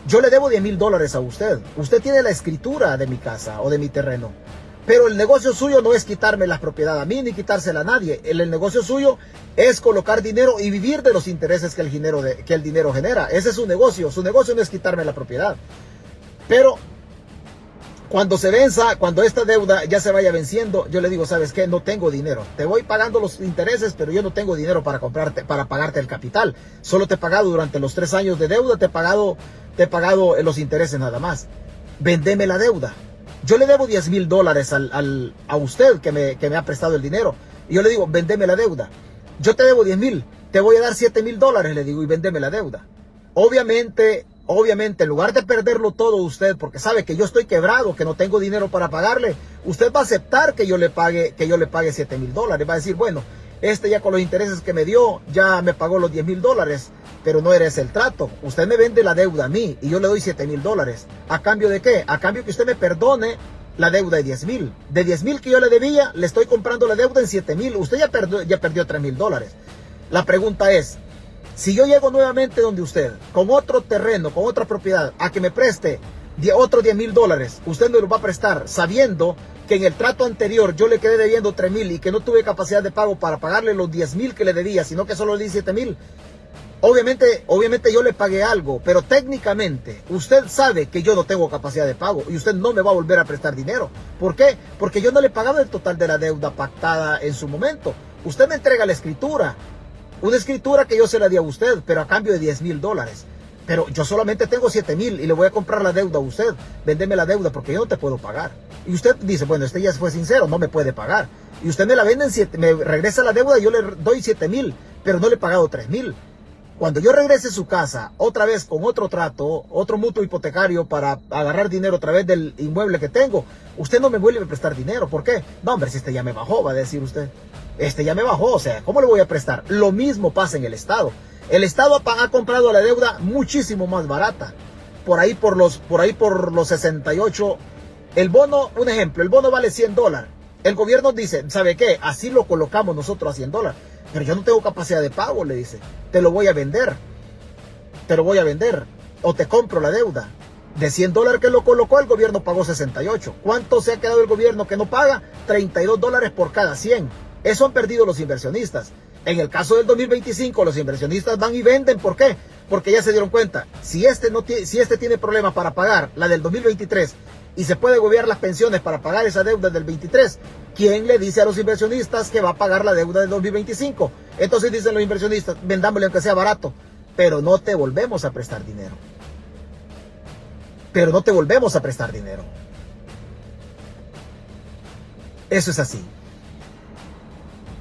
Yo le debo 10 mil dólares a usted. Usted tiene la escritura de mi casa o de mi terreno. Pero el negocio suyo no es quitarme la propiedad a mí ni quitársela a nadie. El, negocio suyo es colocar dinero y vivir de los intereses que el, dinero que el dinero genera. Ese es su negocio. Su negocio no es quitarme la propiedad. Pero cuando se venza, cuando esta deuda ya se vaya venciendo, yo le digo, ¿sabes qué? No tengo dinero. Te voy pagando los intereses, pero yo no tengo dinero para comprarte, para pagarte el capital. Solo te he pagado durante los tres años de deuda, te he pagado, te he pagado los intereses nada más. Vendeme la deuda. Yo le debo 10 mil dólares al, a usted que me, que me ha prestado el dinero. Y yo le digo, vendeme la deuda. Yo te debo 10 mil, te voy a dar 7 mil dólares, le digo, y vendeme la deuda. Obviamente, obviamente, en lugar de perderlo todo usted, porque sabe que yo estoy quebrado, que no tengo dinero para pagarle, usted va a aceptar que yo le pague, que yo le pague 7 mil dólares. Va a decir, bueno, este ya con los intereses que me dio, ya me pagó los 10 mil dólares pero no eres el trato. Usted me vende la deuda a mí y yo le doy 7 mil dólares. ¿A cambio de qué? A cambio que usted me perdone la deuda de 10 mil. De 10 mil que yo le debía, le estoy comprando la deuda en 7 mil. Usted ya perdió, ya perdió 3 mil dólares. La pregunta es, si yo llego nuevamente donde usted, con otro terreno, con otra propiedad, a que me preste otros 10 mil dólares, usted me lo va a prestar sabiendo que en el trato anterior yo le quedé debiendo 3 mil y que no tuve capacidad de pago para pagarle los 10 mil que le debía, sino que solo le di 7 mil. Obviamente, obviamente yo le pagué algo, pero técnicamente usted sabe que yo no tengo capacidad de pago y usted no me va a volver a prestar dinero. ¿Por qué? Porque yo no le pagaba el total de la deuda pactada en su momento. Usted me entrega la escritura, una escritura que yo se la di a usted, pero a cambio de 10 mil dólares. Pero yo solamente tengo 7 mil y le voy a comprar la deuda a usted. Véndeme la deuda porque yo no te puedo pagar. Y usted dice, bueno, este ya fue sincero, no me puede pagar. Y usted me la vende en 7, me regresa la deuda y yo le doy 7 mil, pero no le he pagado 3 mil. Cuando yo regrese a su casa, otra vez con otro trato, otro mutuo hipotecario para agarrar dinero a través del inmueble que tengo, usted no me vuelve a prestar dinero. ¿Por qué? No, hombre, si este ya me bajó, va a decir usted. Este ya me bajó, o sea, ¿cómo le voy a prestar? Lo mismo pasa en el Estado. El Estado ha, comprado la deuda muchísimo más barata. Por ahí por los, por ahí por los 68. El bono, un ejemplo, el bono vale 100 dólares. El gobierno dice, ¿sabe qué? Así lo colocamos nosotros a 100 dólares. Pero yo no tengo capacidad de pago, le dice. Te lo voy a vender. Te lo voy a vender. O te compro la deuda. De 100 dólares que lo colocó, el gobierno pagó 68. ¿Cuánto se ha quedado el gobierno que no paga? 32 dólares por cada 100. Eso han perdido los inversionistas. En el caso del 2025, los inversionistas van y venden. ¿Por qué? Porque ya se dieron cuenta. Si este, no si este tiene problemas para pagar la del 2023 y se puede gobiernar las pensiones para pagar esa deuda del 23, ¿quién le dice a los inversionistas que va a pagar la deuda del 2025? Entonces dicen los inversionistas, vendámosle aunque sea barato, pero no te volvemos a prestar dinero. Pero no te volvemos a prestar dinero. Eso es así.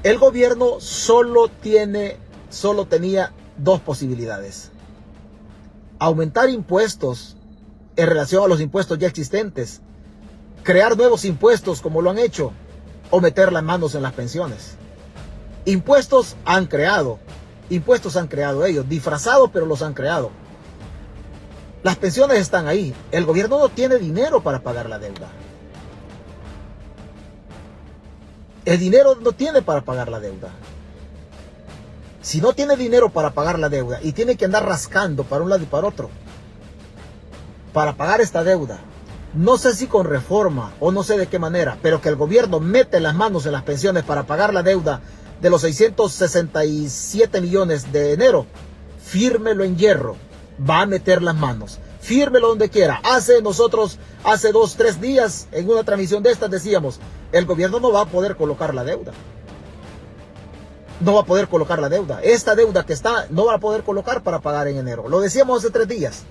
El gobierno solo tiene, solo tenía dos posibilidades. Aumentar impuestos en relación a los impuestos ya existentes, crear nuevos impuestos como lo han hecho, o meter las manos en las pensiones. Impuestos han creado, impuestos han creado ellos, disfrazados pero los han creado. Las pensiones están ahí, el gobierno no tiene dinero para pagar la deuda. El dinero no tiene para pagar la deuda. Si no tiene dinero para pagar la deuda y tiene que andar rascando para un lado y para otro, para pagar esta deuda, no sé si con reforma o no sé de qué manera, pero que el gobierno mete las manos en las pensiones para pagar la deuda de los 667 millones de enero, fírmelo en hierro, va a meter las manos. Fírmelo donde quiera. Hace nosotros, hace dos, tres días, en una transmisión de estas decíamos, el gobierno no va a poder colocar la deuda. No va a poder colocar la deuda. Esta deuda que está, no va a poder colocar para pagar en enero. Lo decíamos hace tres días.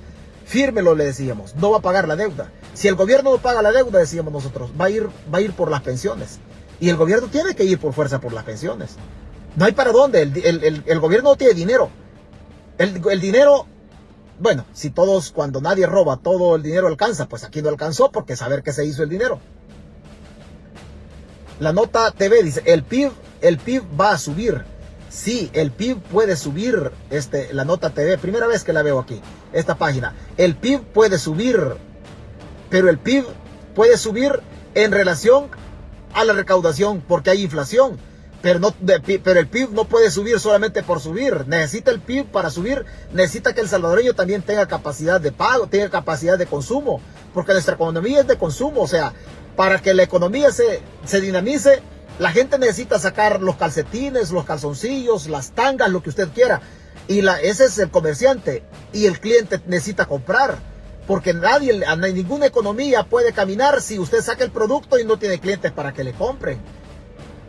Fírmelo, le decíamos. No va a pagar la deuda. Si el gobierno no paga la deuda, decíamos nosotros, va a ir, va a ir por las pensiones. Y el gobierno tiene que ir por fuerza por las pensiones. No hay para dónde. El, gobierno no tiene dinero. El, dinero bueno, si todos, cuando nadie roba, todo el dinero alcanza, pues aquí no alcanzó porque saber qué se hizo el dinero. La nota TV dice, el PIB, el PIB va a subir. Sí, el PIB puede subir, este, la nota TV, primera vez que la veo aquí, esta página. El PIB puede subir, pero el PIB puede subir en relación a la recaudación porque hay inflación. Pero, no, pero el PIB no puede subir solamente por subir. Necesita el PIB para subir. Necesita que el salvadoreño también tenga capacidad de pago, tenga capacidad de consumo. Porque nuestra economía es de consumo. O sea, para que la economía se, se dinamice, la gente necesita sacar los calcetines, los calzoncillos, las tangas, lo que usted quiera. Y la, ese es el comerciante. Y el cliente necesita comprar. Porque nadie, ninguna economía puede caminar si usted saca el producto y no tiene clientes para que le compren.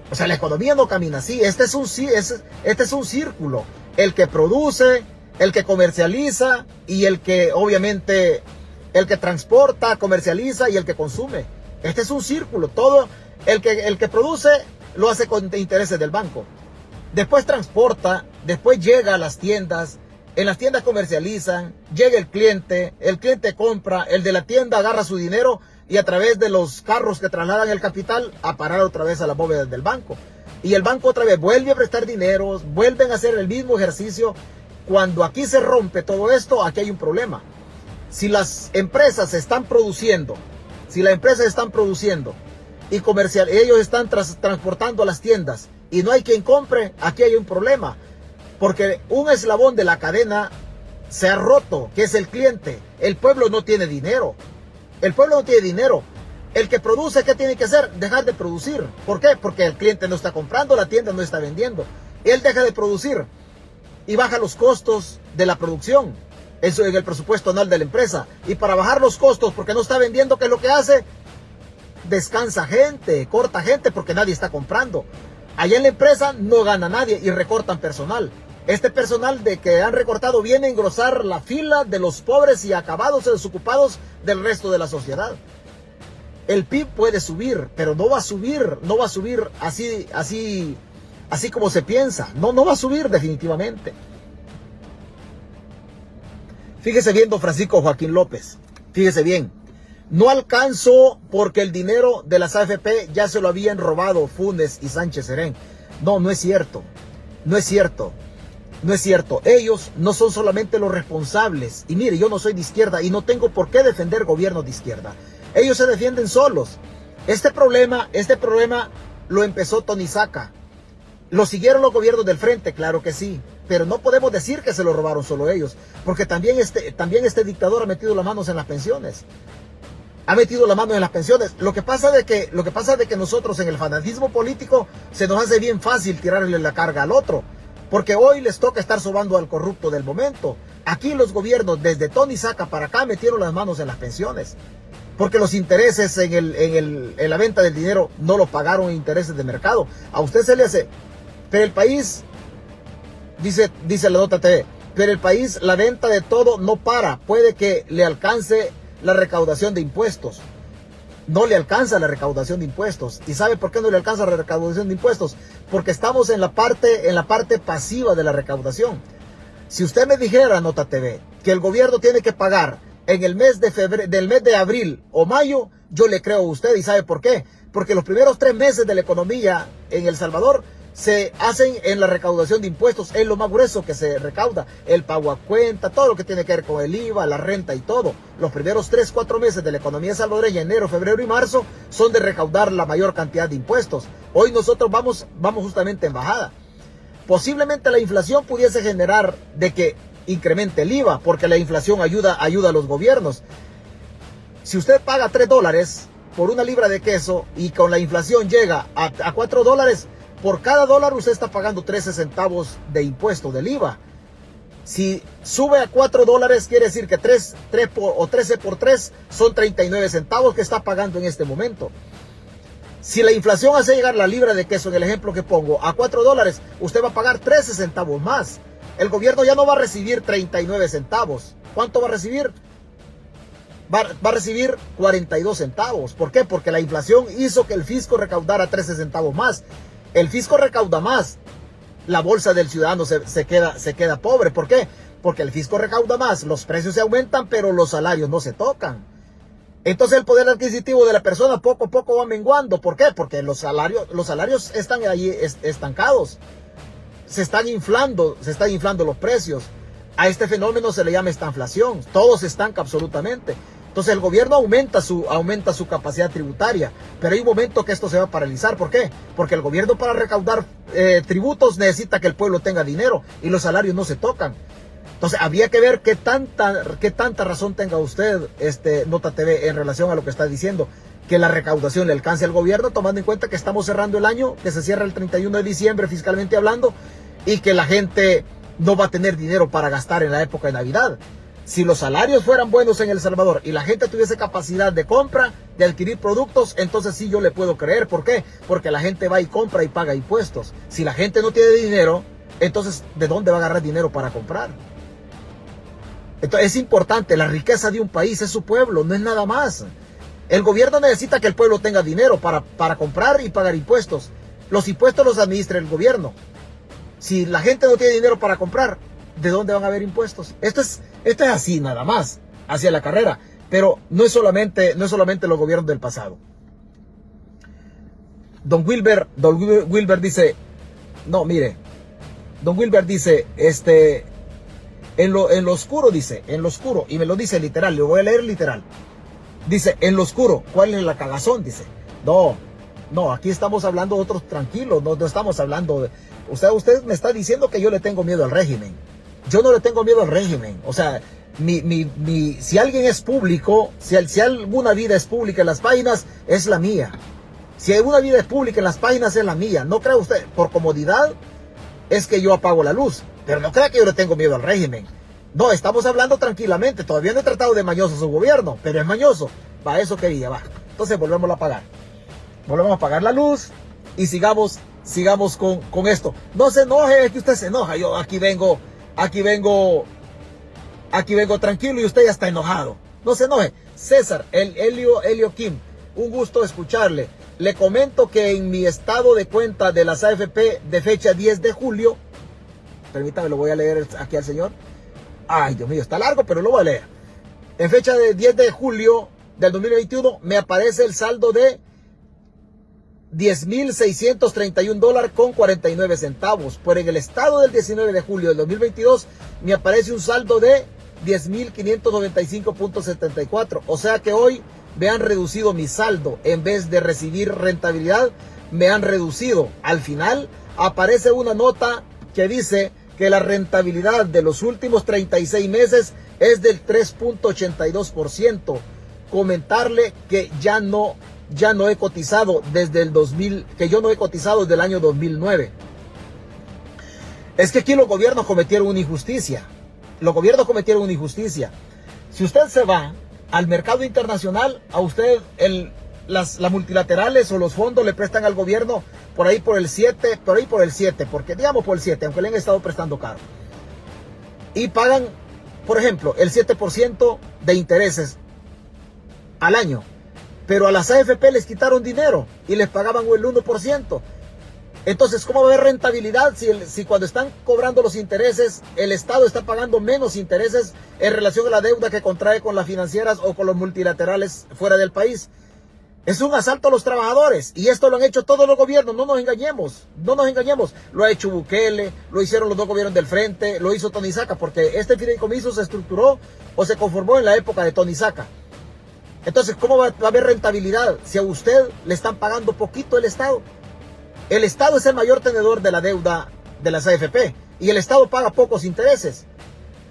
O sea, la economía no camina así. Este es un, este es un círculo. El que produce, el que comercializa y el que obviamente, el que transporta, comercializa y el que consume. Este es un círculo. Todo el que, el que produce lo hace con intereses del banco. Después transporta, después llega a las tiendas, en las tiendas comercializan, llega el cliente, el cliente compra, el de la tienda agarra su dinero y a través de los carros que trasladan el capital a parar otra vez a la bóveda del banco. Y el banco otra vez vuelve a prestar dinero, vuelven a hacer el mismo ejercicio. Cuando aquí se rompe todo esto, aquí hay un problema. Si las empresas están produciendo, si las empresas están produciendo y comercial, ellos están transportando a las tiendas y no hay quien compre, aquí hay un problema. Porque un eslabón de la cadena se ha roto, que es el cliente. El pueblo no tiene dinero. El pueblo no tiene dinero. El que produce, ¿qué tiene que hacer? Dejar de producir. ¿Por qué? Porque el cliente no está comprando, la tienda no está vendiendo. Él deja de producir y baja los costos de la producción. Eso en el presupuesto anual de la empresa. Y para bajar los costos, porque no está vendiendo, ¿qué es lo que hace? Descansa gente, corta gente, porque nadie está comprando. Allá en la empresa no gana nadie y recortan personal. Este personal de que han recortado viene a engrosar la fila de los pobres y acabados y desocupados del resto de la sociedad. El PIB puede subir, pero no va a subir, no va a subir así, así, así como se piensa. No, no va a subir definitivamente. Fíjese bien, don Francisco Joaquín López. Fíjese bien. No alcanzó porque el dinero de las AFP ya se lo habían robado Funes y Sánchez Serén. No, no es cierto. No es cierto. No es cierto, ellos no son solamente los responsables. Y mire, yo no soy de izquierda y no tengo por qué defender gobiernos de izquierda. Ellos se defienden solos. Este problema, este problema lo empezó Tony Saca. Lo siguieron los gobiernos del frente, claro que sí. Pero no podemos decir que se lo robaron solo ellos. Porque también este, también este dictador ha metido las manos en las pensiones. Ha metido la mano en las pensiones. Lo que pasa de que, lo que pasa de que nosotros en el fanatismo político se nos hace bien fácil tirarle la carga al otro. Porque hoy les toca estar sobando al corrupto del momento. Aquí los gobiernos, desde Tony Saca para acá, metieron las manos en las pensiones. Porque los intereses en, el, en, el, en la venta del dinero no lo pagaron intereses de mercado. A usted se le hace. Pero el país, dice, dice la nota TV, pero el país, la venta de todo no para. Puede que le alcance la recaudación de impuestos. No le alcanza la recaudación de impuestos. ¿Y sabe por qué no le alcanza la recaudación de impuestos? Porque estamos en la parte, en la parte pasiva de la recaudación. Si usted me dijera, Nota TV, que el gobierno tiene que pagar en el mes de febrero, del mes de abril o mayo, yo le creo a usted y sabe por qué. Porque los primeros tres meses de la economía en El Salvador se hacen en la recaudación de impuestos, es lo más grueso que se recauda, el pago a cuenta, todo lo que tiene que ver con el IVA, la renta y todo. Los primeros 3, 4 meses de la economía salvadoreña, enero, febrero y marzo, son de recaudar la mayor cantidad de impuestos. Hoy nosotros vamos, vamos justamente en bajada. Posiblemente la inflación pudiese generar de que incremente el IVA, porque la inflación ayuda, ayuda a los gobiernos. Si usted paga 3 dólares por una libra de queso y con la inflación llega a, a 4 dólares, por cada dólar usted está pagando 13 centavos de impuesto del IVA. Si sube a 4 dólares, quiere decir que 3, 3 o 13 por 3 son 39 centavos que está pagando en este momento. Si la inflación hace llegar la libra de queso, en el ejemplo que pongo, a 4 dólares, usted va a pagar 13 centavos más. El gobierno ya no va a recibir 39 centavos. ¿Cuánto va a recibir? Va, va, a recibir 42 centavos. ¿Por qué? Porque la inflación hizo que el fisco recaudara 13 centavos más. El fisco recauda más. La bolsa del ciudadano se, se, queda, se queda pobre. ¿Por qué? Porque el fisco recauda más. Los precios se aumentan, pero los salarios no se tocan. Entonces el poder adquisitivo de la persona poco a poco va menguando. ¿Por qué? Porque los salarios, los salarios están ahí estancados. Se están inflando, se están inflando los precios. A este fenómeno se le llama estanflación. Todo se estanca absolutamente. Entonces el gobierno aumenta su, aumenta su capacidad tributaria, pero hay un momento que esto se va a paralizar. ¿Por qué? Porque el gobierno para recaudar eh, tributos necesita que el pueblo tenga dinero y los salarios no se tocan. Entonces habría que ver qué tanta, qué tanta razón tenga usted, este Nota TV, en relación a lo que está diciendo, que la recaudación le alcance al gobierno, tomando en cuenta que estamos cerrando el año, que se cierra el 31 de diciembre fiscalmente hablando, y que la gente no va a tener dinero para gastar en la época de Navidad. Si los salarios fueran buenos en El Salvador y la gente tuviese capacidad de compra, de adquirir productos, entonces sí yo le puedo creer. ¿Por qué? Porque la gente va y compra y paga impuestos. Si la gente no tiene dinero, entonces ¿de dónde va a agarrar dinero para comprar? Entonces es importante, la riqueza de un país es su pueblo, no es nada más. El gobierno necesita que el pueblo tenga dinero para, para comprar y pagar impuestos. Los impuestos los administra el gobierno. Si la gente no tiene dinero para comprar, ¿de dónde van a haber impuestos? Esto es, esto es así nada más, hacia la carrera. Pero no es solamente, no es solamente los gobiernos del pasado. Don Wilber, Don Wilber dice, no, mire, Don Wilber dice, este, en lo, en lo oscuro dice, en lo oscuro, y me lo dice literal, le voy a leer literal. Dice, en lo oscuro, ¿cuál es la cagazón? Dice, no, no, aquí estamos hablando otros tranquilos, no, no estamos hablando de, usted, usted me está diciendo que yo le tengo miedo al régimen. Yo no le tengo miedo al régimen. O sea, mi, mi, mi, si alguien es público, si, si alguna vida es pública en las páginas, es la mía. Si alguna vida es pública en las páginas, es la mía. No crea usted, por comodidad, es que yo apago la luz. Pero no crea que yo le tengo miedo al régimen. No, estamos hablando tranquilamente. Todavía no he tratado de mañoso su gobierno, pero es mañoso. Va, eso quería, va. Entonces volvemos a apagar. Volvemos a apagar la luz y sigamos, sigamos con, con esto. No se enoje, es que usted se enoja. Yo aquí vengo Aquí vengo, aquí vengo tranquilo y usted ya está enojado. No se enoje. César, el Helio, Helio Kim, un gusto escucharle. Le comento que en mi estado de cuenta de las AFP de fecha 10 de julio, permítame, lo voy a leer aquí al señor. Ay, Dios mío, está largo, pero lo voy a leer. En fecha de 10 de julio del 2021 me aparece el saldo de 10.631 dólares con 49 centavos. Por en el estado del 19 de julio del 2022 me aparece un saldo de 10.595.74. O sea que hoy me han reducido mi saldo. En vez de recibir rentabilidad, me han reducido. Al final aparece una nota que dice que la rentabilidad de los últimos 36 meses es del 3.82%. comentarle que ya no, ya no he cotizado desde el 2000, que yo no he cotizado desde el año 2009. Es que aquí los gobiernos cometieron una injusticia. Los gobiernos cometieron una injusticia. Si usted se va al mercado internacional, a usted el, las, multilaterales o los fondos le prestan al gobierno por ahí por el 7, por ahí por el 7, porque digamos por el 7, aunque le han estado prestando caro. Y pagan, por ejemplo, el 7% de intereses al año. Pero a las AFP les quitaron dinero y les pagaban el 1%. Entonces, ¿cómo va a haber rentabilidad si, si, cuando están cobrando los intereses, el Estado está pagando menos intereses en relación a la deuda que contrae con las financieras o con los multilaterales fuera del país? Es un asalto a los trabajadores y esto lo han hecho todos los gobiernos, no nos engañemos, no nos engañemos. Lo ha hecho Bukele, lo hicieron los dos gobiernos del frente, lo hizo Tony Saca, porque este fideicomiso se estructuró o se conformó en la época de Tony Saca. Entonces, ¿cómo va a haber rentabilidad si a usted le están pagando poquito el Estado? El Estado es el mayor tenedor de la deuda de las AFP y el Estado paga pocos intereses.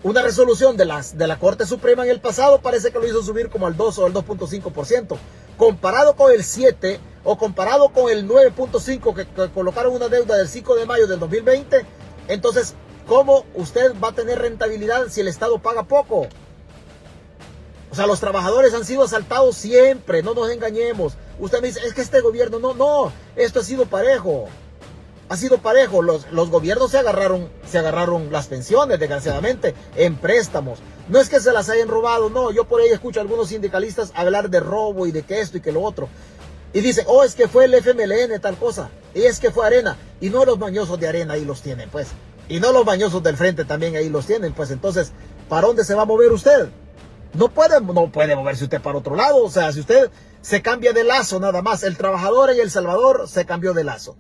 Una resolución de, las, de la Corte Suprema en el pasado parece que lo hizo subir como al 2 o al 2.5%. Comparado con el 7 o comparado con el 9.5 que, que colocaron una deuda del 5 de mayo del 2020, entonces, ¿cómo usted va a tener rentabilidad si el Estado paga poco? O sea, los trabajadores han sido asaltados siempre, no nos engañemos. Usted me dice, es que este gobierno, no, no, esto ha sido parejo. Ha sido parejo. Los, los gobiernos se agarraron, se agarraron las pensiones, desgraciadamente, en préstamos. No es que se las hayan robado, no. Yo por ahí escucho a algunos sindicalistas hablar de robo y de que esto y que lo otro. Y dicen, oh, es que fue el FMLN, tal cosa. Y es que fue Arena. Y no los bañosos de Arena ahí los tienen, pues. Y no los bañosos del frente también ahí los tienen, pues. Entonces, ¿para dónde se va a mover usted? No puede, no puede moverse usted para otro lado. O sea, si usted se cambia de lazo nada más, el trabajador en El Salvador se cambió de lazo.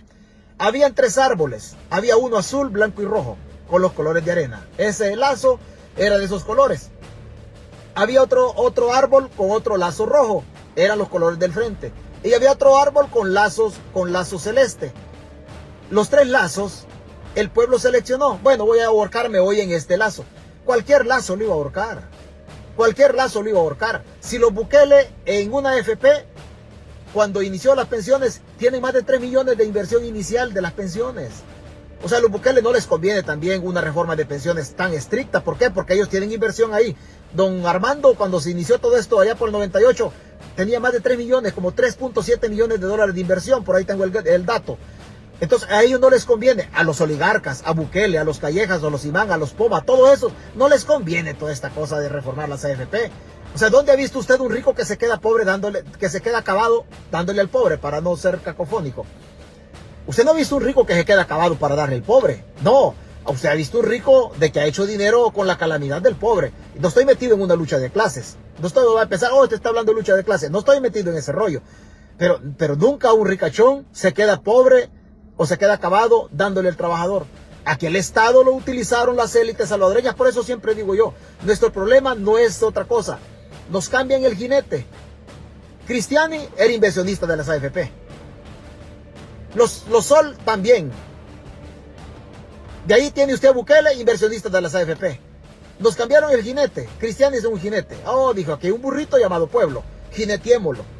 Habían tres árboles. Había uno azul, blanco y rojo, con los colores de arena. Ese lazo era de esos colores. Había otro, otro árbol con otro lazo rojo. Eran los colores del frente. Y había otro árbol con lazos, con lazo celeste. Los tres lazos, el pueblo seleccionó. Bueno, voy a ahorcarme hoy en este lazo. Cualquier lazo lo iba a ahorcar cualquier lazo lo iba a ahorcar. Si los Bukele en una FP, cuando inició las pensiones, tienen más de 3 millones de inversión inicial de las pensiones. O sea, a los Bukele no les conviene también una reforma de pensiones tan estricta. ¿Por qué? Porque ellos tienen inversión ahí. Don Armando, cuando se inició todo esto allá por el 98, tenía más de 3 millones, como 3.7 millones de dólares de inversión. Por ahí tengo el, el dato. Entonces a ellos no les conviene, a los oligarcas, a Bukele, a los Callejas, a los Imán, a los Poma, todo eso, no les conviene toda esta cosa de reformar las AFP. O sea, ¿dónde ha visto usted un rico que se queda pobre dándole, que se queda acabado dándole al pobre para no ser cacofónico? Usted no ha visto un rico que se queda acabado para darle al pobre. No, usted ha visto un rico de que ha hecho dinero con la calamidad del pobre. No estoy metido en una lucha de clases. No estoy a empezar, oh, te está hablando de lucha de clases. No estoy metido en ese rollo. Pero, pero nunca un ricachón se queda pobre o se queda acabado dándole al trabajador. Aquí el Estado lo utilizaron las élites salvadoreñas, por eso siempre digo yo, nuestro problema no es otra cosa. Nos cambian el jinete. Cristiani era inversionista de las AFP. Los, los Sol también. De ahí tiene usted a Bukele, inversionista de las AFP. Nos cambiaron el jinete. Cristiani es un jinete. Oh, dijo aquí un burrito llamado pueblo. Jinetiémoslo.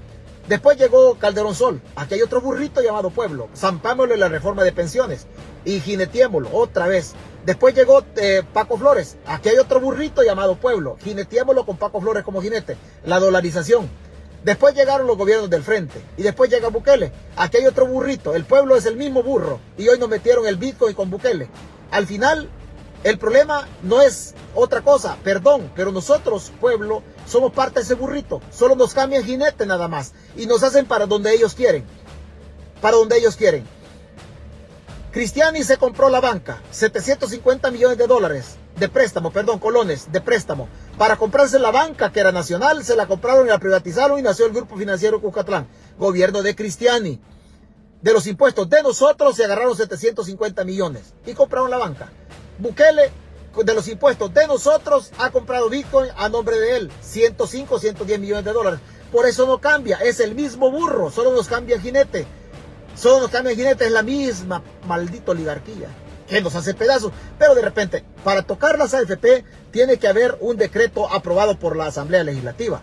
Después llegó Calderón Sol. Aquí hay otro burrito llamado Pueblo. Zampámosle la reforma de pensiones. Y jinetiémoslo otra vez. Después llegó eh, Paco Flores. Aquí hay otro burrito llamado Pueblo. Jinetiémoslo con Paco Flores como jinete. La dolarización. Después llegaron los gobiernos del frente. Y después llega Bukele. Aquí hay otro burrito. El pueblo es el mismo burro. Y hoy nos metieron el Bitcoin con Bukele. Al final, el problema no es otra cosa. Perdón. Pero nosotros, pueblo, somos parte de ese burrito. Solo nos cambian jinete nada más. Y nos hacen para donde ellos quieren. Para donde ellos quieren. Cristiani se compró la banca. 750 millones de dólares. De préstamo, perdón, colones, de préstamo. Para comprarse la banca que era nacional, se la compraron y la privatizaron y nació el Grupo Financiero Cucatlán. Gobierno de Cristiani. De los impuestos de nosotros se agarraron 750 millones y compraron la banca. Bukele de los impuestos de nosotros ha comprado Bitcoin a nombre de él. 105, 110 millones de dólares. Por eso no cambia, es el mismo burro, solo nos cambia el jinete. Solo nos cambia el jinete, es la misma maldita oligarquía que nos hace pedazos. Pero de repente, para tocar las AFP, tiene que haber un decreto aprobado por la Asamblea Legislativa.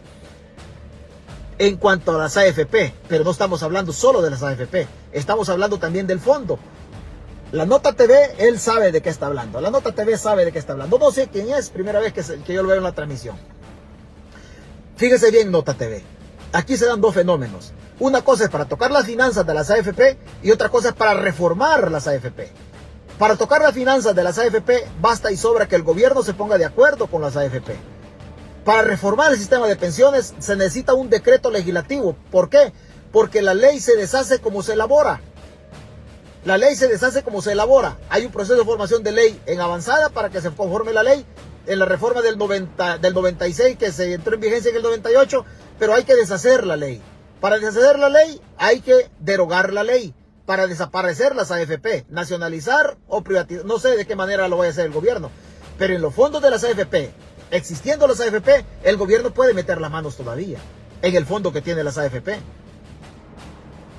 en cuanto a las AFP, pero no estamos hablando solo de las AFP, estamos hablando también del fondo. La Nota TV, él sabe de qué está hablando. La Nota TV sabe de qué está hablando. No sé quién es, primera vez que, que yo lo veo en la transmisión. Fíjese bien, Nota TV. Aquí se dan dos fenómenos. Una cosa es para tocar las finanzas de las AFP y otra cosa es para reformar las AFP. Para tocar las finanzas de las AFP basta y sobra que el gobierno se ponga de acuerdo con las AFP. Para reformar el sistema de pensiones se necesita un decreto legislativo. ¿Por qué? Porque la ley se deshace como se elabora. La ley se deshace como se elabora. Hay un proceso de formación de ley en avanzada para que se conforme la ley. En la reforma del, 90, del 96 que se entró en vigencia en el 98, pero hay que deshacer la ley. Para deshacer la ley hay que derogar la ley para desaparecer las AFP, nacionalizar o privatizar. No sé de qué manera lo va a hacer el gobierno, pero en los fondos de las AFP, existiendo las AFP, el gobierno puede meter las manos todavía en el fondo que tiene las AFP.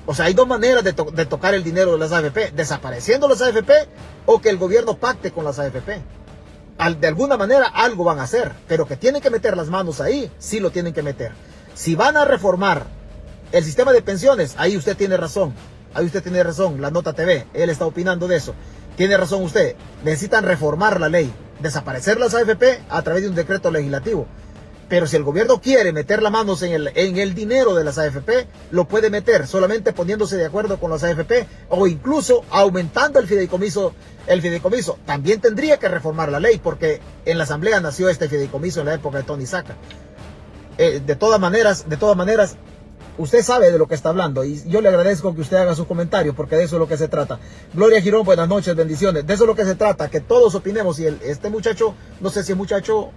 O sea, hay dos maneras de, tocar el dinero de las AFP, desapareciendo las AFP o que el gobierno pacte con las AFP. de alguna manera algo van a hacer, pero que tienen que meter las manos ahí, sí lo tienen que meter. Si van a reformar el sistema de pensiones, ahí usted tiene razón. Ahí usted tiene razón, la nota TV, él está opinando de eso. Tiene razón usted, necesitan reformar la ley, desaparecer las AFP a través de un decreto legislativo. Pero si el gobierno quiere meter las manos en el, en el dinero de las AFP, lo puede meter solamente poniéndose de acuerdo con las AFP o incluso aumentando el fideicomiso. El fideicomiso también tendría que reformar la ley porque en la asamblea nació este fideicomiso en la época de Tony Saca. Eh, de todas maneras, de todas maneras, Usted sabe de lo que está hablando y yo le agradezco que usted haga sus comentarios porque de eso es lo que se trata. Gloria Girón, buenas noches, bendiciones. De eso es lo que se trata, que todos opinemos. Y este muchacho, no sé si es muchacho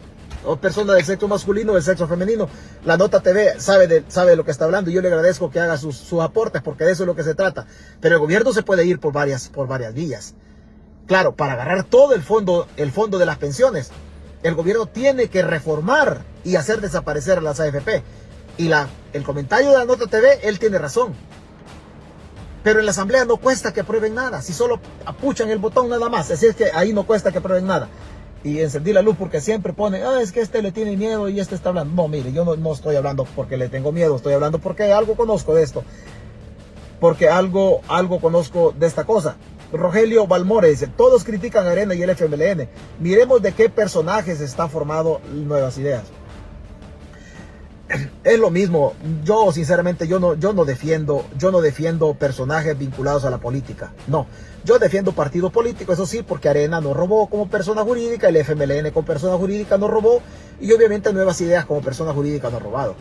o persona del sexo masculino o del sexo femenino, la Nota TV sabe de, sabe lo que está hablando y yo le agradezco que haga sus, sus aportes porque de eso es lo que se trata. Pero el gobierno se puede ir por varias, por varias vías. Claro, para agarrar todo el fondo, el fondo de las pensiones, el gobierno tiene que reformar y hacer desaparecer a las AFP. Y la, el comentario de la Nota TV, él tiene razón. Pero en la asamblea no cuesta que aprueben nada, si solo apuchan el botón nada más. Así es que ahí no cuesta que aprueben nada. Y encendí la luz porque siempre pone, ah, es que este le tiene miedo y este está hablando. No, mire, yo no, no estoy hablando porque le tengo miedo, estoy hablando porque algo conozco de esto. Porque algo, algo conozco de esta cosa. Rogelio Balmore dice, todos critican a Arena y el FMLN. Miremos de qué personajes está formado Nuevas Ideas es lo mismo. Yo sinceramente yo no yo no defiendo yo no defiendo personajes vinculados a la política. No, yo defiendo partidos políticos, eso sí, porque Arena no robó como persona jurídica, el FMLN como persona jurídica no robó y obviamente Nuevas Ideas como persona jurídica no ha robado.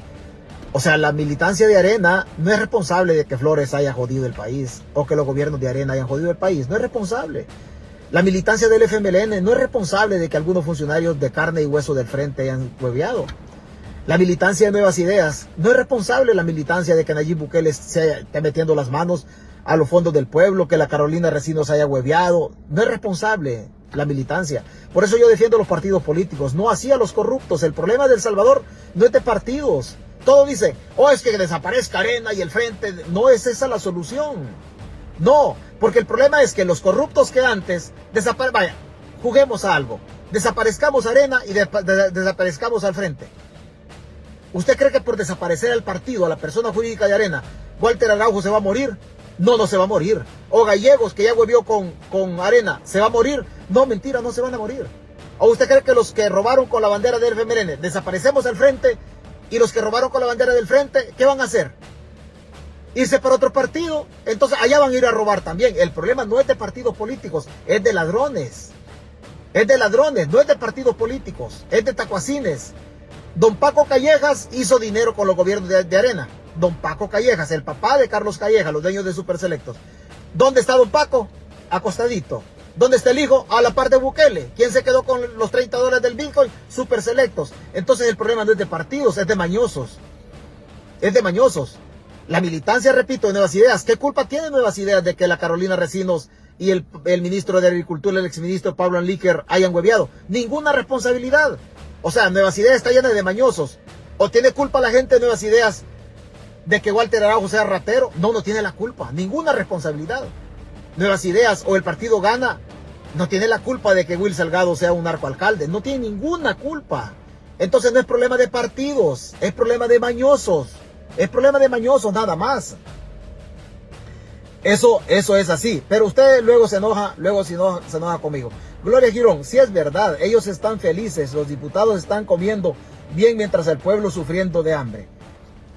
O sea, la militancia de Arena no es responsable de que Flores haya jodido el país o que los gobiernos de Arena hayan jodido el país, no es responsable. La militancia del FMLN no es responsable de que algunos funcionarios de carne y hueso del frente hayan hueveado. La militancia de Nuevas Ideas no es responsable la militancia de que Nayib Bukele se esté metiendo las manos a los fondos del pueblo, que la Carolina Recinos haya hueveado. No es responsable la militancia. Por eso yo defiendo los partidos políticos, no así a los corruptos. El problema del Salvador no es de partidos. Todo dice, oh, es que desaparezca Arena y el Frente. No es esa la solución. No, porque el problema es que los corruptos que antes desaparecen. Vaya, juguemos a algo. Desaparezcamos Arena y desaparezcamos al Frente. ¿Usted cree que por desaparecer el partido, a la persona jurídica de Arena, Walter Araujo se va a morir? No, no se va a morir. O Gallegos, que ya volvió con, con Arena, ¿se va a morir? No, mentira, no se van a morir. ¿O usted cree que los que robaron con la bandera del FMLN, desaparecemos al frente y los que robaron con la bandera del frente, ¿qué van a hacer? Irse para otro partido. Entonces allá van a ir a robar también. El problema no es de partidos políticos, es de ladrones. Es de ladrones, no es de partidos políticos, es de tacuacines. Don Paco Callejas hizo dinero con los gobiernos de, Arena. Don Paco Callejas, el papá de Carlos Callejas, los dueños de Super Selectos. ¿Dónde está Don Paco? Acostadito. ¿Dónde está el hijo? A la par de Bukele. ¿Quién se quedó con los 30 dólares del Bitcoin? Super Selectos. Entonces el problema no es de partidos, es de mañosos. Es de mañosos. La militancia, repito, de Nuevas Ideas. ¿Qué culpa tiene Nuevas Ideas de que la Carolina Recinos y el, ministro de Agricultura, el exministro Pablo Anlíquer, hayan hueviado? Ninguna responsabilidad. O sea, Nuevas Ideas está llena de mañosos. ¿O tiene culpa la gente de Nuevas Ideas de que Walter Araujo sea ratero? No, no tiene la culpa. Ninguna responsabilidad. Nuevas Ideas o el partido gana. No tiene la culpa de que Will Salgado sea un narcoalcalde. No tiene ninguna culpa. Entonces no es problema de partidos. Es problema de mañosos. Es problema de mañosos nada más. Eso, eso es así. Pero usted luego se enoja, luego se enoja, se enoja conmigo. Gloria Girón, si es verdad, ellos están felices, los diputados están comiendo bien mientras el pueblo sufriendo de hambre.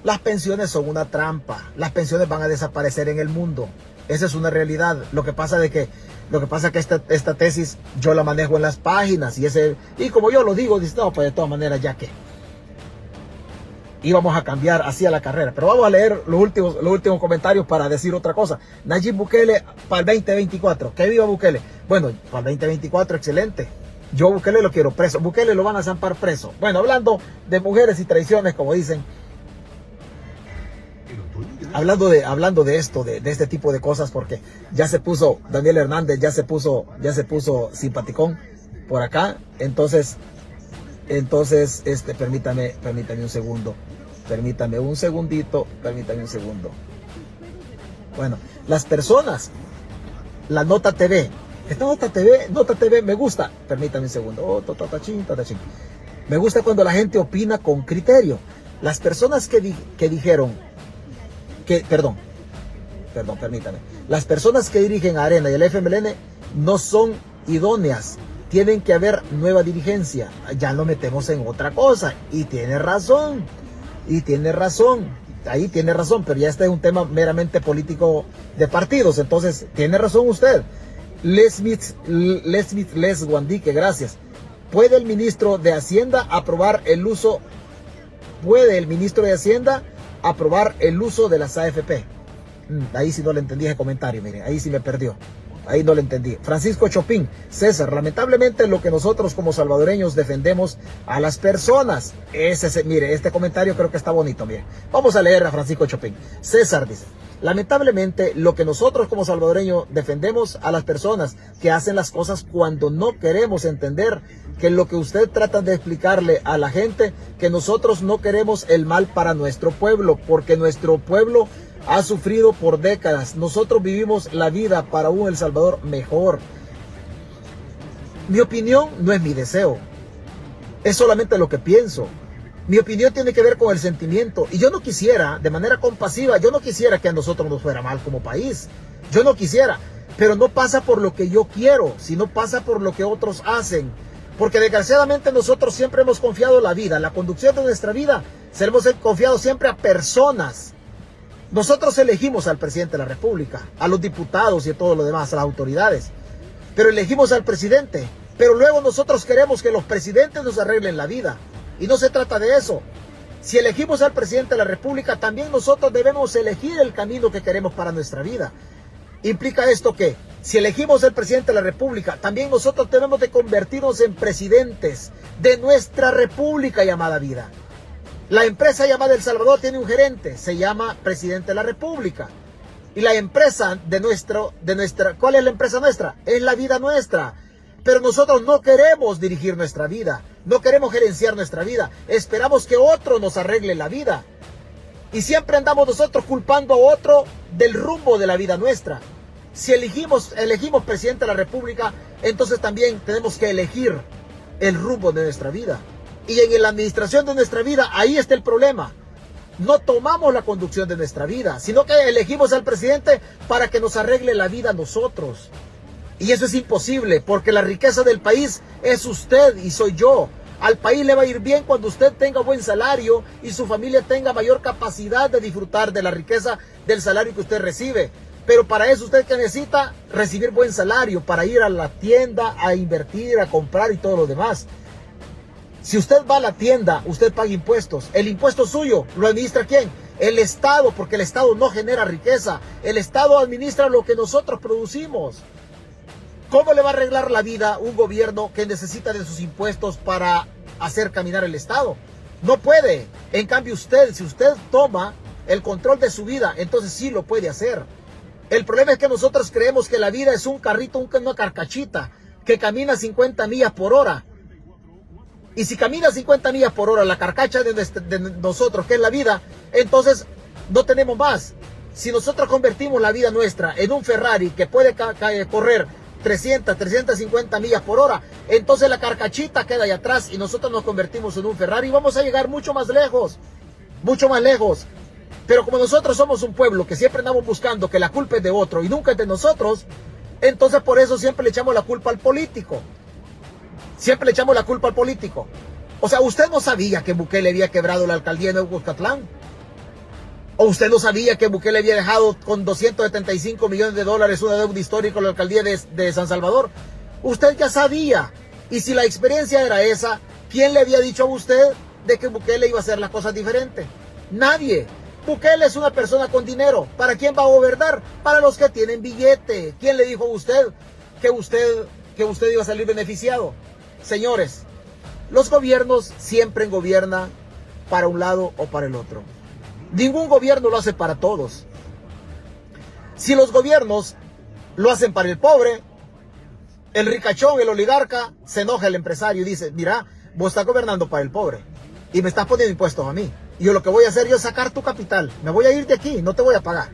Las pensiones son una trampa. Las pensiones van a desaparecer en el mundo. Esa es una realidad. Lo que pasa de que lo que pasa que esta, esta tesis yo la manejo en las páginas y ese y como yo lo digo, dice, no, pues de todas maneras ya que íbamos a cambiar así a la carrera. Pero vamos a leer los últimos, los últimos comentarios para decir otra cosa. Nayib Bukele para el 2024. Que viva Bukele. Bueno, para el 2024, excelente. Yo Bukele lo quiero preso. Bukele lo van a zampar preso. Bueno, hablando de mujeres y traiciones, como dicen. Hablando de, hablando de esto, de, este tipo de cosas, porque ya se puso, Daniel Hernández ya se puso, ya se puso simpaticón por acá. Entonces, entonces, este, permítame, permítame un segundo. Permítame un segundito, permítame un segundo. Bueno, las personas, la Nota TV, esta Nota TV, Nota TV me gusta, permítame un segundo, oh, me gusta cuando la gente opina con criterio. Las personas que, que dijeron, que, perdón, perdón, permítame, las personas que dirigen Arena y el FMLN no son idóneas tienen que haber nueva dirigencia. Ya lo metemos en otra cosa. Y tiene razón. Y tiene razón. Ahí tiene razón, pero ya este es un tema meramente político de partidos. Entonces, tiene razón usted. Les Smith, Les Les Guandique, gracias. ¿Puede el ministro de Hacienda aprobar el uso? ¿Puede el ministro de Hacienda aprobar el uso de las AFP? Mm, ahí sí no le entendí ese comentario, mire, ahí sí me perdió. Ahí no lo entendí. Francisco Chopin, César, lamentablemente lo que nosotros como salvadoreños defendemos a las personas. Ese, mire, este comentario creo que está bonito, mire. Vamos a leer a Francisco Chopin. César dice, lamentablemente lo que nosotros como salvadoreños defendemos a las personas que hacen las cosas cuando no queremos entender que lo que usted trata de explicarle a la gente, que nosotros no queremos el mal para nuestro pueblo, porque nuestro pueblo ha sufrido por décadas. Nosotros vivimos la vida para un El Salvador mejor. Mi opinión no es mi deseo. Es solamente lo que pienso. Mi opinión tiene que ver con el sentimiento. Y yo no quisiera, de manera compasiva, yo no quisiera que a nosotros nos fuera mal como país. Yo no quisiera. Pero no pasa por lo que yo quiero, sino pasa por lo que otros hacen. Porque desgraciadamente nosotros siempre hemos confiado la vida, la conducción de nuestra vida, se hemos confiado siempre a personas nosotros elegimos al presidente de la República, a los diputados y a todo lo demás, a las autoridades. Pero elegimos al presidente. Pero luego nosotros queremos que los presidentes nos arreglen la vida. Y no se trata de eso. Si elegimos al presidente de la República, también nosotros debemos elegir el camino que queremos para nuestra vida. Implica esto que si elegimos al presidente de la República, también nosotros debemos de convertirnos en presidentes de nuestra República llamada vida. La empresa llamada El Salvador tiene un gerente, se llama Presidente de la República. Y la empresa de nuestro, de nuestra, ¿cuál es la empresa nuestra? Es la vida nuestra. Pero nosotros no queremos dirigir nuestra vida, no queremos gerenciar nuestra vida, esperamos que otro nos arregle la vida. Y siempre andamos nosotros culpando a otro del rumbo de la vida nuestra. Si elegimos, elegimos presidente de la República, entonces también tenemos que elegir el rumbo de nuestra vida y en la administración de nuestra vida, ahí está el problema. No tomamos la conducción de nuestra vida, sino que elegimos al presidente para que nos arregle la vida a nosotros. Y eso es imposible, porque la riqueza del país es usted y soy yo. Al país le va a ir bien cuando usted tenga buen salario y su familia tenga mayor capacidad de disfrutar de la riqueza del salario que usted recibe. Pero para eso usted necesita recibir buen salario, para ir a la tienda, a invertir, a comprar y todo lo demás. Si usted va a la tienda, usted paga impuestos. El impuesto suyo lo administra quién? El Estado, porque el Estado no genera riqueza. El Estado administra lo que nosotros producimos. ¿Cómo le va a arreglar la vida un gobierno que necesita de sus impuestos para hacer caminar el Estado? No puede. En cambio usted, si usted toma el control de su vida, entonces sí lo puede hacer. El problema es que nosotros creemos que la vida es un carrito, una carcachita, que camina 50 millas por hora. Y si camina 50 millas por hora la carcacha de, nosotros, que es la vida, entonces no tenemos más. Si nosotros convertimos la vida nuestra en un Ferrari que puede correr 300, 350 millas por hora, entonces la carcachita queda ahí atrás y nosotros nos convertimos en un Ferrari y vamos a llegar mucho más lejos, mucho más lejos. Pero como nosotros somos un pueblo que siempre andamos buscando que la culpa es de otro y nunca es de nosotros, entonces por eso siempre le echamos la culpa al político. Siempre le echamos la culpa al político. O sea, usted no sabía que Bukele había quebrado la alcaldía de Nuevo. ¿O usted no sabía que Bukele había dejado con 275 millones de dólares una deuda histórica en la alcaldía de, San Salvador? Usted ya sabía. Y si la experiencia era esa, ¿quién le había dicho a usted de que Bukele iba a hacer las cosas diferentes? Nadie. Bukele es una persona con dinero. ¿Para quién va a gobernar? Para los que tienen billete. ¿Quién le dijo a usted que usted, que usted iba a salir beneficiado? Señores, los gobiernos siempre gobiernan para un lado o para el otro. Ningún gobierno lo hace para todos. Si los gobiernos lo hacen para el pobre, el ricachón, el oligarca, se enoja el empresario y dice, mira, vos estás gobernando para el pobre y me estás poniendo impuestos a mí. Y yo lo que voy a hacer yo es sacar tu capital. Me voy a ir de aquí, no te voy a pagar.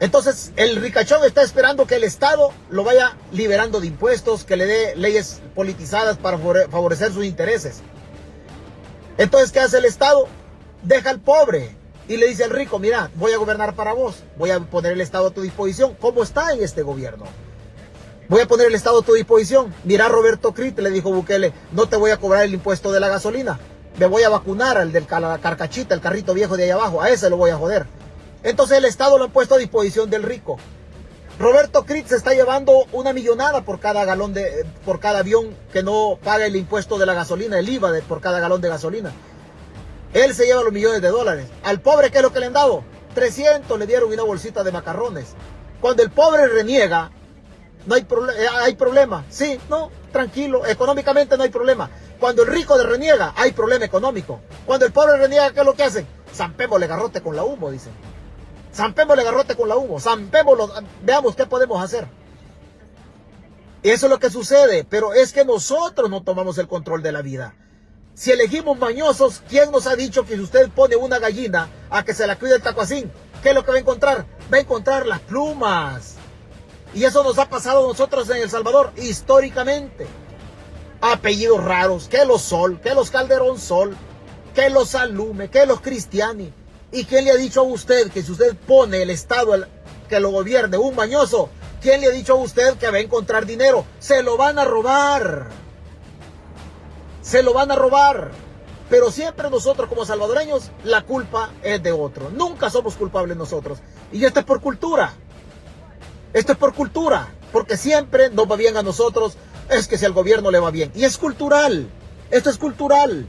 Entonces el ricachón está esperando que el Estado lo vaya liberando de impuestos, que le dé leyes politizadas para favorecer sus intereses. Entonces, ¿qué hace el Estado? Deja al pobre y le dice al rico, mira, voy a gobernar para vos, voy a poner el Estado a tu disposición. ¿Cómo está en este gobierno? Voy a poner el Estado a tu disposición. Mira, Roberto Crit, le dijo Bukele, no te voy a cobrar el impuesto de la gasolina me voy a vacunar al del carcachita, el carrito viejo de ahí abajo, a ese lo voy a joder. Entonces el Estado lo ha puesto a disposición del rico. Roberto Critz se está llevando una millonada por cada galón de, por cada avión que no paga el impuesto de la gasolina, el IVA por cada galón de gasolina. Él se lleva los millones de dólares. Al pobre, ¿qué es lo que le han dado? 300 le dieron una bolsita de macarrones. Cuando el pobre reniega, no hay, eh, hay problema. Sí, no, tranquilo, económicamente no hay problema. Cuando el rico de reniega, hay problema económico. Cuando el pobre reniega, ¿qué es lo que hacen? Zampémosle garrote con la humo, dicen. Zampémosle garrote con la humo. Zampémoslo, veamos qué podemos hacer. Eso es lo que sucede, pero es que nosotros no tomamos el control de la vida. Si elegimos mañosos, ¿quién nos ha dicho que si usted pone una gallina a que se la cuide el tacuacín, qué es lo que va a encontrar? Va a encontrar las plumas. Y eso nos ha pasado a nosotros en El Salvador históricamente apellidos raros, que los Sol, que los Calderón Sol, que los Alume, que los Cristiani. ¿Y quién le ha dicho a usted que si usted pone el Estado que lo gobierne un mañoso, quién le ha dicho a usted que va a encontrar dinero? Se lo van a robar. Se lo van a robar. Pero siempre nosotros como salvadoreños, la culpa es de otro. Nunca somos culpables nosotros. Y esto es por cultura. Esto es por cultura. Porque siempre nos va bien a nosotros es que si al gobierno le va bien. Y es cultural. Esto es cultural.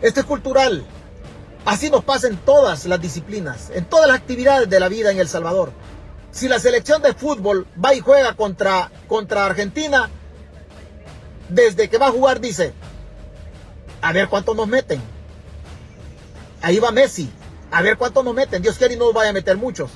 Esto es cultural. Así nos pasa en todas las disciplinas, en todas las actividades de la vida en El Salvador. Si la selección de fútbol va y juega contra, contra Argentina, desde que va a jugar dice, a ver cuántos nos meten. Ahí va Messi, a ver cuántos nos meten. Dios quiere y no nos vaya a meter muchos.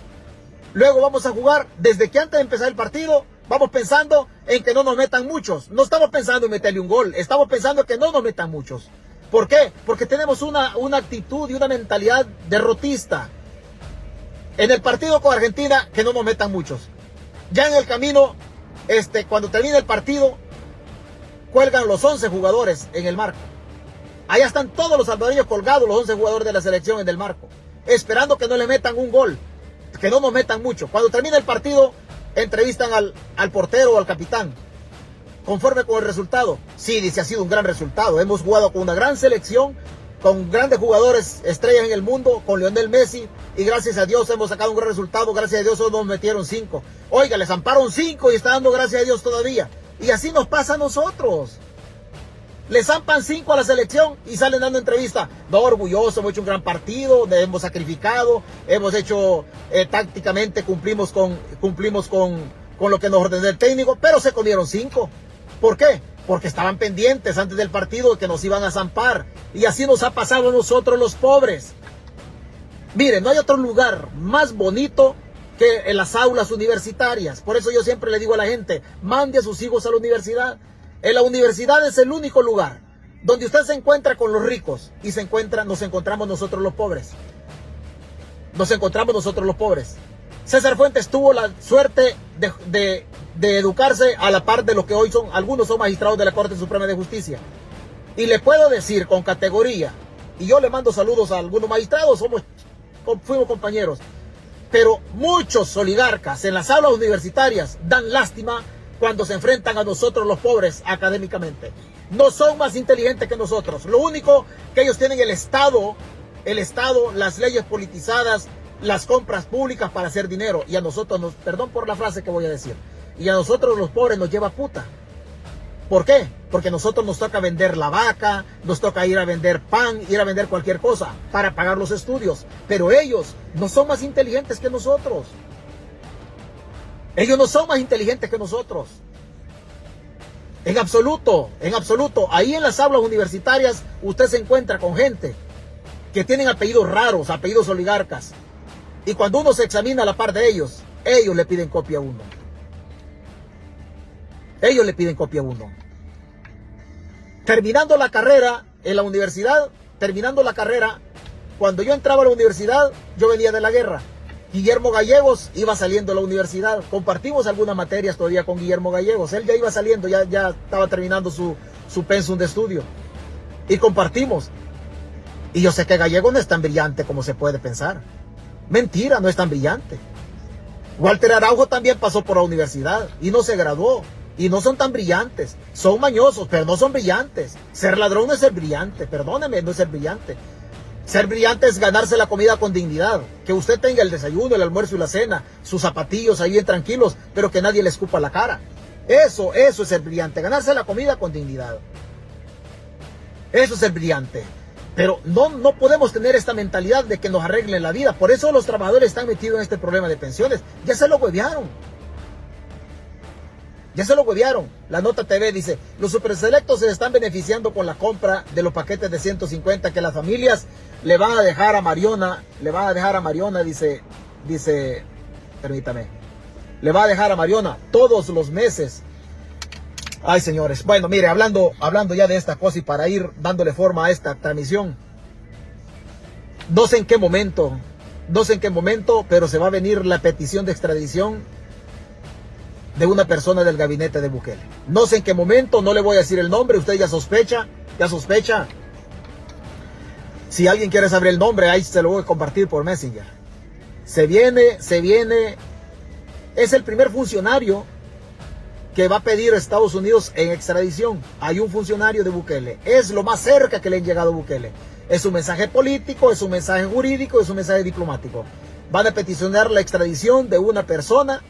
Luego vamos a jugar desde que antes de empezar el partido Vamos pensando en que no nos metan muchos. No estamos pensando en meterle un gol. Estamos pensando en que no nos metan muchos. ¿Por qué? Porque tenemos una, una actitud y una mentalidad derrotista. En el partido con Argentina, que no nos metan muchos. Ya en el camino, este, cuando termina el partido, cuelgan los 11 jugadores en el marco. Allá están todos los salvadoreños colgados, los 11 jugadores de la selección en el marco. Esperando que no le metan un gol. Que no nos metan mucho. Cuando termina el partido, entrevistan al, al portero o al capitán. Conforme con el resultado. Sí, dice, ha sido un gran resultado. Hemos jugado con una gran selección, con grandes jugadores, estrellas en el mundo, con Lionel Messi. Y gracias a Dios hemos sacado un gran resultado. Gracias a Dios nos metieron cinco. Oiga, les amparon cinco y está dando gracias a Dios todavía. Y así nos pasa a nosotros. Le zampan cinco a la selección y salen dando entrevista. No, orgulloso, hemos hecho un gran partido, hemos sacrificado, hemos hecho eh, tácticamente, cumplimos con, cumplimos con, con lo que nos ordenó el técnico, pero se comieron cinco. ¿Por qué? Porque estaban pendientes antes del partido que nos iban a zampar. Y así nos ha pasado a nosotros los pobres. Miren, no hay otro lugar más bonito que en las aulas universitarias. Por eso yo siempre le digo a la gente, mande a sus hijos a la universidad. En la universidad es el único lugar donde usted se encuentra con los ricos y se encuentra, nos encontramos nosotros los pobres. Nos encontramos nosotros los pobres. César Fuentes tuvo la suerte de, educarse a la par de lo que hoy son, algunos son magistrados de la Corte Suprema de Justicia. Y le puedo decir con categoría y yo le mando saludos a algunos magistrados, somos, fuimos compañeros. Pero muchos oligarcas en las aulas universitarias dan lástima cuando se enfrentan a nosotros los pobres académicamente. No son más inteligentes que nosotros. Lo único que ellos tienen el Estado, el Estado, las leyes politizadas, las compras públicas para hacer dinero. Y a nosotros nos, perdón por la frase que voy a decir, y a nosotros los pobres nos lleva puta. ¿Por qué? Porque nosotros nos toca vender la vaca, nos toca ir a vender pan, ir a vender cualquier cosa para pagar los estudios. Pero ellos no son más inteligentes que nosotros. Ellos no son más inteligentes que nosotros. En absoluto, en absoluto. Ahí en las aulas universitarias usted se encuentra con gente que tienen apellidos raros, apellidos oligarcas. Y cuando uno se examina a la par de ellos, ellos le piden copia a uno. Ellos le piden copia a uno. Terminando la carrera en la universidad, terminando la carrera, cuando yo entraba a la universidad, yo venía de la guerra. Guillermo Gallegos iba saliendo a la universidad. Compartimos algunas materias todavía con Guillermo Gallegos. Él ya iba saliendo, ya, ya estaba terminando su, su pensum de estudio. Y compartimos. Y yo sé que Gallego no es tan brillante como se puede pensar. Mentira, no es tan brillante. Walter Araujo también pasó por la universidad y no se graduó. Y no son tan brillantes. Son mañosos, pero no son brillantes. Ser ladrón no es ser brillante. Perdóneme, no es ser brillante. Ser brillante es ganarse la comida con dignidad. Que usted tenga el desayuno, el almuerzo y la cena, sus zapatillos ahí bien tranquilos, pero que nadie le escupa la cara. Eso, eso es ser brillante. Ganarse la comida con dignidad. Eso es ser brillante. Pero no, no podemos tener esta mentalidad de que nos arreglen la vida. Por eso los trabajadores están metidos en este problema de pensiones. Ya se lo huevearon. Ya se lo huevearon. La nota TV dice, los superselectos se están beneficiando con la compra de los paquetes de 150 que las familias le van a dejar a Mariona, le van a dejar a Mariona, dice, dice, permítame, le va a dejar a Mariona todos los meses. Ay, señores. Bueno, mire, hablando, hablando ya de esta cosa y para ir dándole forma a esta transmisión, no sé en qué momento, no sé en qué momento, pero se va a venir la petición de extradición de una persona del gabinete de Bukele. No sé en qué momento, no le voy a decir el nombre, usted ya sospecha, ya sospecha. Si alguien quiere saber el nombre, ahí se lo voy a compartir por Messenger. Se viene, se viene, es el primer funcionario que va a pedir a Estados Unidos en extradición. Hay un funcionario de Bukele. Es lo más cerca que le han llegado a Bukele. Es un mensaje político, es un mensaje jurídico, es un mensaje diplomático. Van a peticionar la extradición de una persona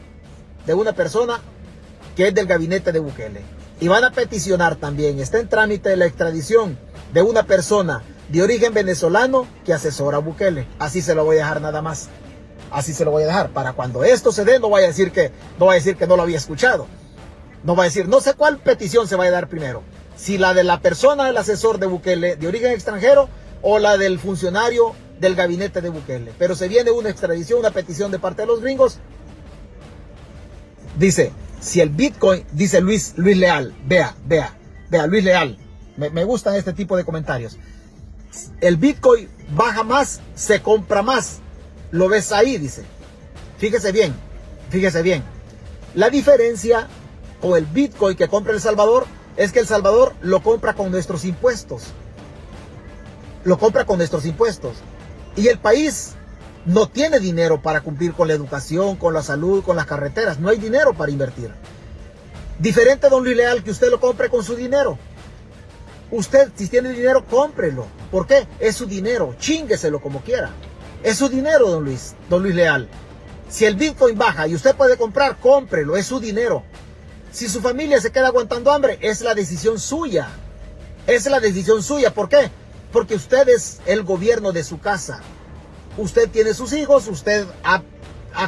de una persona que es del gabinete de Bukele. Y van a peticionar también, está en trámite la extradición de una persona de origen venezolano que asesora a Bukele. Así se lo voy a dejar nada más. Así se lo voy a dejar. Para cuando esto se dé, no vaya a decir que no, a decir que no lo había escuchado. No va a decir, no sé cuál petición se va a dar primero. Si la de la persona del asesor de Bukele de origen extranjero o la del funcionario del gabinete de Bukele. Pero se viene una extradición, una petición de parte de los gringos Dice, si el Bitcoin, dice Luis, Luis Leal, vea, vea, vea, Luis Leal, me, me gustan este tipo de comentarios. El Bitcoin baja más, se compra más. Lo ves ahí, dice. Fíjese bien, fíjese bien. La diferencia con el Bitcoin que compra El Salvador es que El Salvador lo compra con nuestros impuestos. Lo compra con nuestros impuestos. Y el país no tiene dinero para cumplir con la educación, con la salud, con las carreteras. No hay dinero para invertir. Diferente, don Luis Leal, que usted lo compre con su dinero. Usted, si tiene dinero, cómprelo. ¿Por qué? Es su dinero. Chingueselo como quiera. Es su dinero, don Luis, don Luis Leal. Si el Bitcoin baja y usted puede comprar, cómprelo. Es su dinero. Si su familia se queda aguantando hambre, es la decisión suya. Es la decisión suya. ¿Por qué? Porque usted es el gobierno de su casa usted tiene sus hijos, usted ha,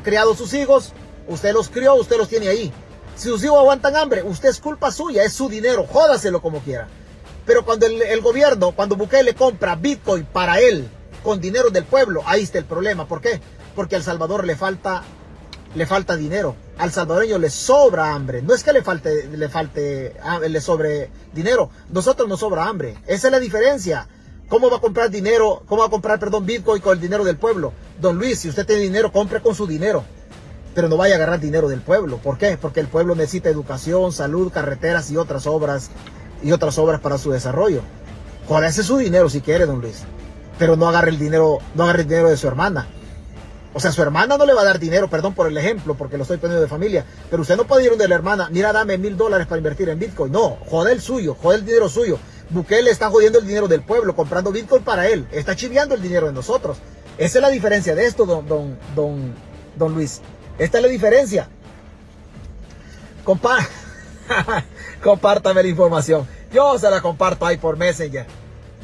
criado sus hijos, usted los crió, usted los tiene ahí. Si sus hijos aguantan hambre, usted es culpa suya, es su dinero, jódaselo como quiera. Pero cuando el, gobierno, cuando Bukele compra Bitcoin para él, con dinero del pueblo, ahí está el problema. ¿Por qué? Porque al Salvador le falta, le falta dinero. Al salvadoreño le sobra hambre. No es que le falte, le falte, ah, le sobre dinero. Nosotros nos sobra hambre. Esa es la diferencia. ¿Cómo va a comprar dinero? ¿Cómo va a comprar, perdón, Bitcoin con el dinero del pueblo? Don Luis, si usted tiene dinero, compre con su dinero. Pero no vaya a agarrar dinero del pueblo. ¿Por qué? Porque el pueblo necesita educación, salud, carreteras y otras obras y otras obras para su desarrollo. ese su dinero si quiere, don Luis. pero no agarre el dinero, no agarre el dinero de su hermana. O sea, su hermana no le va a dar dinero, perdón por el ejemplo, porque lo estoy poniendo de familia, pero usted no puede ir de la hermana, mira, dame mil dólares para invertir en Bitcoin. No, jode el suyo, jode el dinero suyo. Bukele está jodiendo el dinero del pueblo, comprando Bitcoin para él, está chiviando el dinero de nosotros. Esa es la diferencia de esto, don, don, don, don Luis. Esta es la diferencia. Compa [LAUGHS] Compártame la información. Yo se la comparto ahí por Messenger.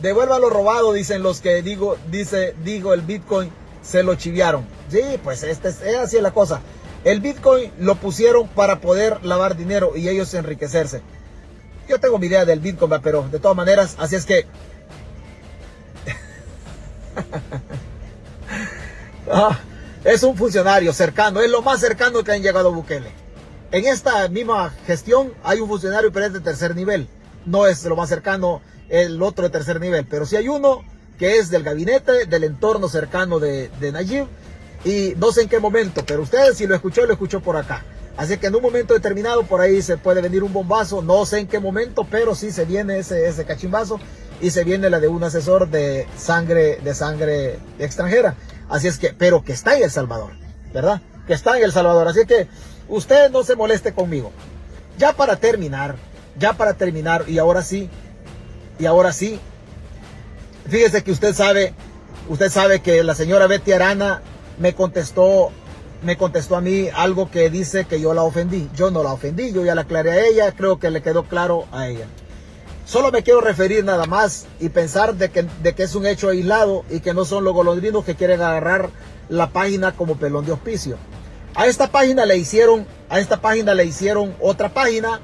Devuelva lo robado, dicen los que digo, dice, digo, el Bitcoin se lo chiviaron. Sí, pues este es, así la cosa. El Bitcoin lo pusieron para poder lavar dinero y ellos enriquecerse. Yo tengo mi idea del Bitcoin, pero de todas maneras, así es que... [LAUGHS] Ah, es un funcionario cercano, es lo más cercano que han llegado a Bukele. En esta misma gestión hay un funcionario, pero es de tercer nivel. No es lo más cercano el otro de tercer nivel, pero sí hay uno que es del gabinete, del entorno cercano de, de Nayib. Y no sé en qué momento, pero ustedes si lo escuchó, lo escuchó por acá. Así que en un momento determinado por ahí se puede venir un bombazo, no sé en qué momento, pero sí se viene ese, ese cachimbazo y se viene la de un asesor de sangre, de sangre extranjera. Así es que, pero que está en El Salvador, ¿verdad? Que está en El Salvador. Así que usted no se moleste conmigo. Ya para terminar, ya para terminar, y ahora sí, y ahora sí, fíjese que usted sabe, usted sabe que la señora Betty Arana me contestó, me contestó a mí algo que dice que yo la ofendí. Yo no la ofendí, yo ya la aclaré a ella, creo que le quedó claro a ella. Solo me quiero referir nada más y pensar de que, de que es un hecho aislado y que no son los golondrinos que quieren agarrar la página como pelón de hospicio. A esta página le hicieron, a esta página le hicieron otra página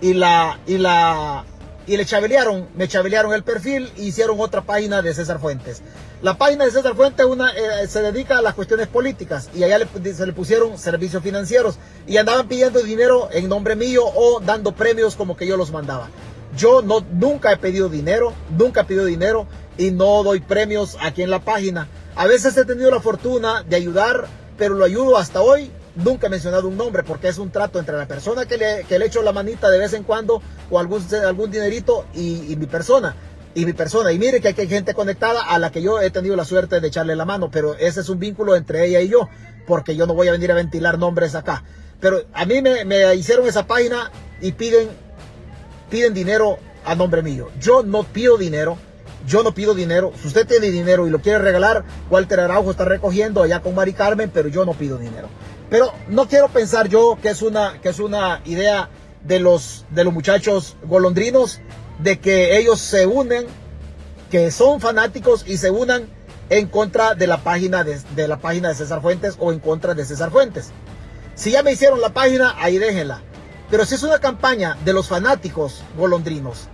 y la, y la, y le chabelearon, me chabelearon el perfil e hicieron otra página de César Fuentes. La página de César Fuentes una, eh, se dedica a las cuestiones políticas y allá se le pusieron servicios financieros y andaban pidiendo dinero en nombre mío o dando premios como que yo los mandaba. Yo no, nunca he pedido dinero, nunca he pedido dinero y no doy premios aquí en la página. A veces he tenido la fortuna de ayudar, pero lo ayudo hasta hoy. Nunca he mencionado un nombre porque es un trato entre la persona que le, que le echo la manita de vez en cuando o algún, algún dinerito y, y mi persona y mi persona. Y mire que hay gente conectada a la que yo he tenido la suerte de echarle la mano, pero ese es un vínculo entre ella y yo, porque yo no voy a venir a ventilar nombres acá. Pero a mí me, me hicieron esa página y piden, piden dinero a nombre mío. Yo no pido dinero. Yo no pido dinero. Si usted tiene dinero y lo quiere regalar, Walter Araujo está recogiendo allá con Mari Carmen, pero yo no pido dinero. Pero no quiero pensar yo que es una, que es una idea de los, de los muchachos golondrinos de que ellos se unen, que son fanáticos y se unan en contra de la página de, la página de César Fuentes o en contra de César Fuentes. Si ya me hicieron la página, ahí déjenla. Pero si es una campaña de los fanáticos golondrinos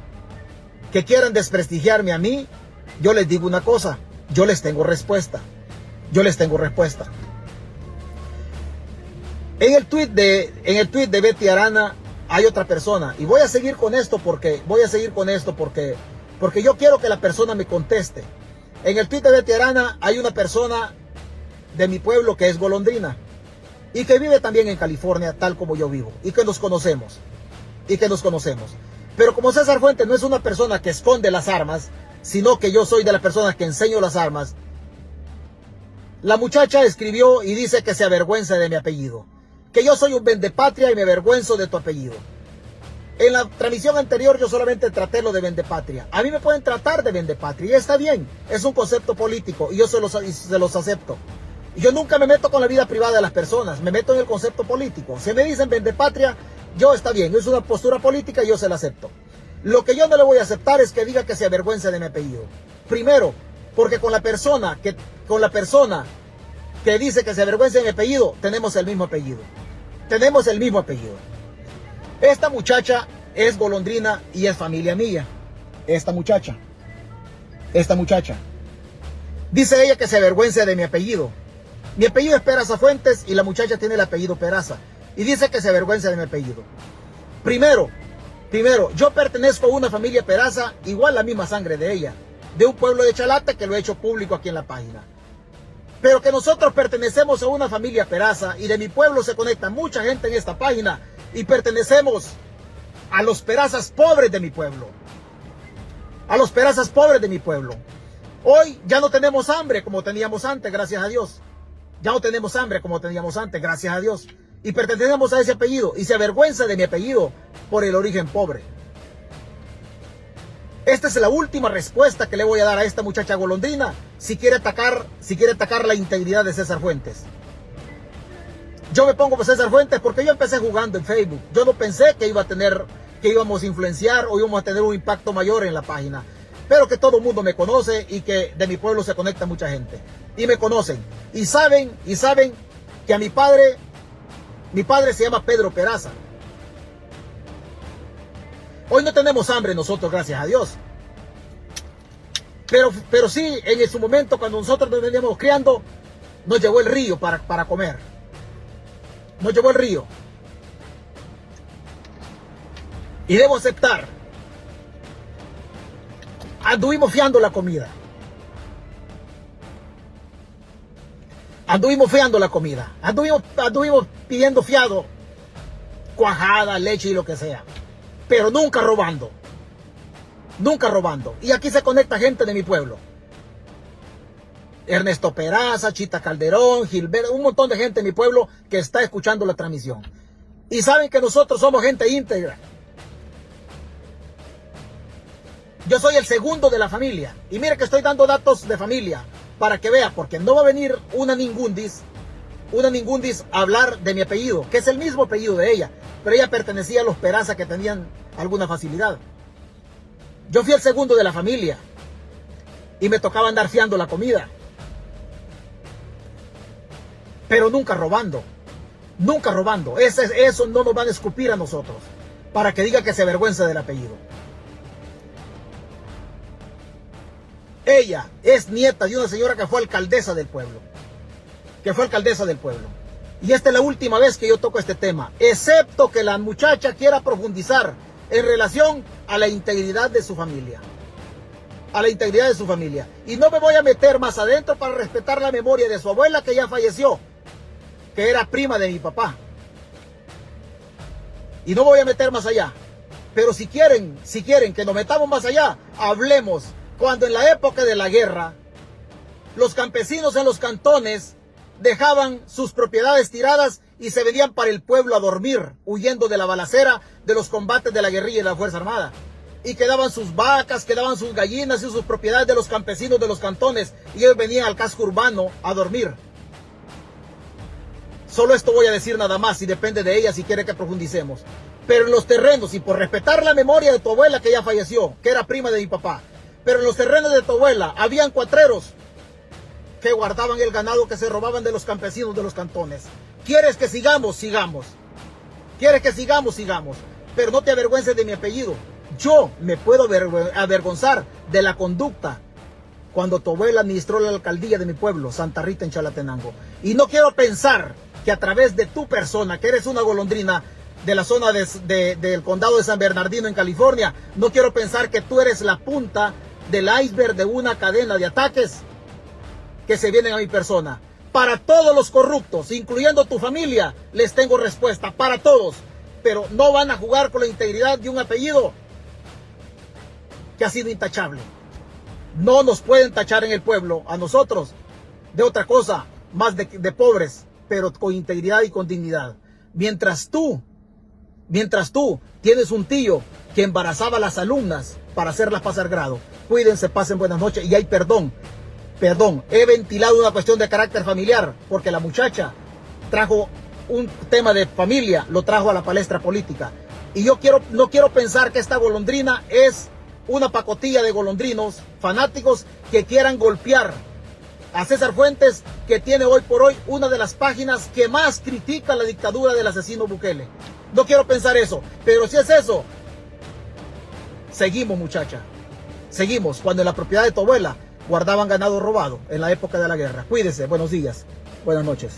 que quieran desprestigiarme a mí, yo les digo una cosa, yo les tengo respuesta. Yo les tengo respuesta. En el tweet de, en el tweet de Betty Arana hay otra persona. Y voy a seguir con esto porque, voy a seguir con esto porque, porque yo quiero que la persona me conteste. En el Twitter de Tirana hay una persona de mi pueblo que es golondrina y que vive también en California, tal como yo vivo, y que nos conocemos, y que nos conocemos. Pero como César Fuentes no es una persona que esconde las armas, sino que yo soy de las personas que enseño las armas, la muchacha escribió y dice que se avergüenza de mi apellido que yo soy un vendepatria y me avergüenzo de tu apellido. En la transmisión anterior yo solamente traté lo de vendepatria. A mí me pueden tratar de vendepatria y está bien. Es un concepto político y yo se los, se los acepto. Yo nunca me meto con la vida privada de las personas, me meto en el concepto político. Si me dicen vendepatria, yo está bien, es una postura política y yo se la acepto. Lo que yo no le voy a aceptar es que diga que se avergüenza de mi apellido. Primero, porque con la persona que con la persona que dice que se avergüenza de mi apellido, tenemos el mismo apellido tenemos el mismo apellido. Esta muchacha es golondrina y es familia mía. Esta muchacha. Esta muchacha. Dice ella que se avergüenza de mi apellido. Mi apellido es Peraza Fuentes y la muchacha tiene el apellido Peraza. Y dice que se avergüenza de mi apellido. Primero, primero, yo pertenezco a una familia Peraza, igual la misma sangre de ella. De un pueblo de Chalata que lo he hecho público aquí en la página pero que nosotros pertenecemos a una familia peraza y de mi pueblo se conecta mucha gente en esta página y pertenecemos a los perazas pobres de mi pueblo. A los perazas pobres de mi pueblo. Hoy ya no tenemos hambre como teníamos antes, gracias a Dios. Ya no tenemos hambre como teníamos antes, gracias a Dios. Y pertenecemos a ese apellido y se avergüenza de mi apellido por el origen pobre. Esta es la última respuesta que le voy a dar a esta muchacha golondrina si quiere atacar, si quiere atacar la integridad de César Fuentes. Yo me pongo por César Fuentes porque yo empecé jugando en Facebook. Yo no pensé que iba a tener, que íbamos a influenciar o íbamos a tener un impacto mayor en la página. Pero que todo el mundo me conoce y que de mi pueblo se conecta mucha gente. Y me conocen. Y saben, y saben que a mi padre, mi padre se llama Pedro Peraza. Hoy no tenemos hambre nosotros, gracias a Dios. Pero, pero sí, en su momento, cuando nosotros nos veníamos criando, nos llevó el río para, para comer. Nos llevó el río. Y debo aceptar. Anduvimos fiando la comida. Anduvimos fiando la comida. Anduvimos, anduvimos pidiendo fiado. Cuajada, leche y lo que sea pero nunca robando. Nunca robando. Y aquí se conecta gente de mi pueblo. Ernesto Peraza, Chita Calderón, Gilberto, un montón de gente de mi pueblo que está escuchando la transmisión. Y saben que nosotros somos gente íntegra. Yo soy el segundo de la familia. Y mire que estoy dando datos de familia para que vea, porque no va a venir una ningundis, una ningundis hablar de mi apellido, que es el mismo apellido de ella pero ella pertenecía a los Peraza que tenían alguna facilidad. Yo fui el segundo de la familia y me tocaba andar fiando la comida. Pero nunca robando. Nunca robando. eso no nos van a escupir a nosotros. Para que diga que se avergüenza del apellido. Ella es nieta de una señora que fue alcaldesa del pueblo. Que fue alcaldesa del pueblo. Y esta es la última vez que yo toco este tema, excepto que la muchacha quiera profundizar en relación a la integridad de su familia. A la integridad de su familia. Y no me voy a meter más adentro para respetar la memoria de su abuela que ya falleció, que era prima de mi papá. Y no voy a meter más allá. Pero si quieren, si quieren que nos metamos más allá, hablemos cuando en la época de la guerra, los campesinos en los cantones dejaban sus propiedades tiradas y se venían para el pueblo a dormir, huyendo de la balacera, de los combates de la guerrilla y la Fuerza Armada. Y quedaban sus vacas, quedaban sus gallinas y sus propiedades de los campesinos de los cantones. Y ellos venían al casco urbano a dormir. Solo esto voy a decir nada más y depende de ella si quiere que profundicemos. Pero en los terrenos, y por respetar la memoria de tu abuela que ya falleció, que era prima de mi papá, pero en los terrenos de tu abuela habían cuatreros que guardaban el ganado que se robaban de los campesinos de los cantones. ¿Quieres que sigamos? Sigamos. ¿Quieres que sigamos? Sigamos. Pero no te avergüences de mi apellido. Yo me puedo avergonzar de la conducta cuando tu abuela administró la alcaldía de mi pueblo, Santa Rita en Chalatenango. Y no quiero pensar que a través de tu persona, que eres una golondrina de la zona del condado de San Bernardino en California, no quiero pensar que tú eres la punta del iceberg de una cadena de ataques que se vienen a mi persona. Para todos los corruptos, incluyendo tu familia, les tengo respuesta. Para todos. Pero no van a jugar con la integridad de un apellido que ha sido intachable. No nos pueden tachar en el pueblo a nosotros de otra cosa, más de, pobres, pero con integridad y con dignidad. Mientras tú, mientras tú tienes un tío que embarazaba a las alumnas para hacerlas pasar grado, cuídense, pasen buenas noches y hay perdón perdón, he ventilado una cuestión de carácter familiar, porque la muchacha trajo un tema de familia, lo trajo a la palestra política. Y yo quiero, no quiero pensar que esta golondrina es una pacotilla de golondrinos fanáticos que quieran golpear a César Fuentes, que tiene hoy por hoy una de las páginas que más critica la dictadura del asesino Bukele. No quiero pensar eso, pero si es eso, seguimos muchacha, seguimos. Cuando en la propiedad de tu abuela guardaban ganado robado en la época de la guerra. Cuídese, buenos días, buenas noches.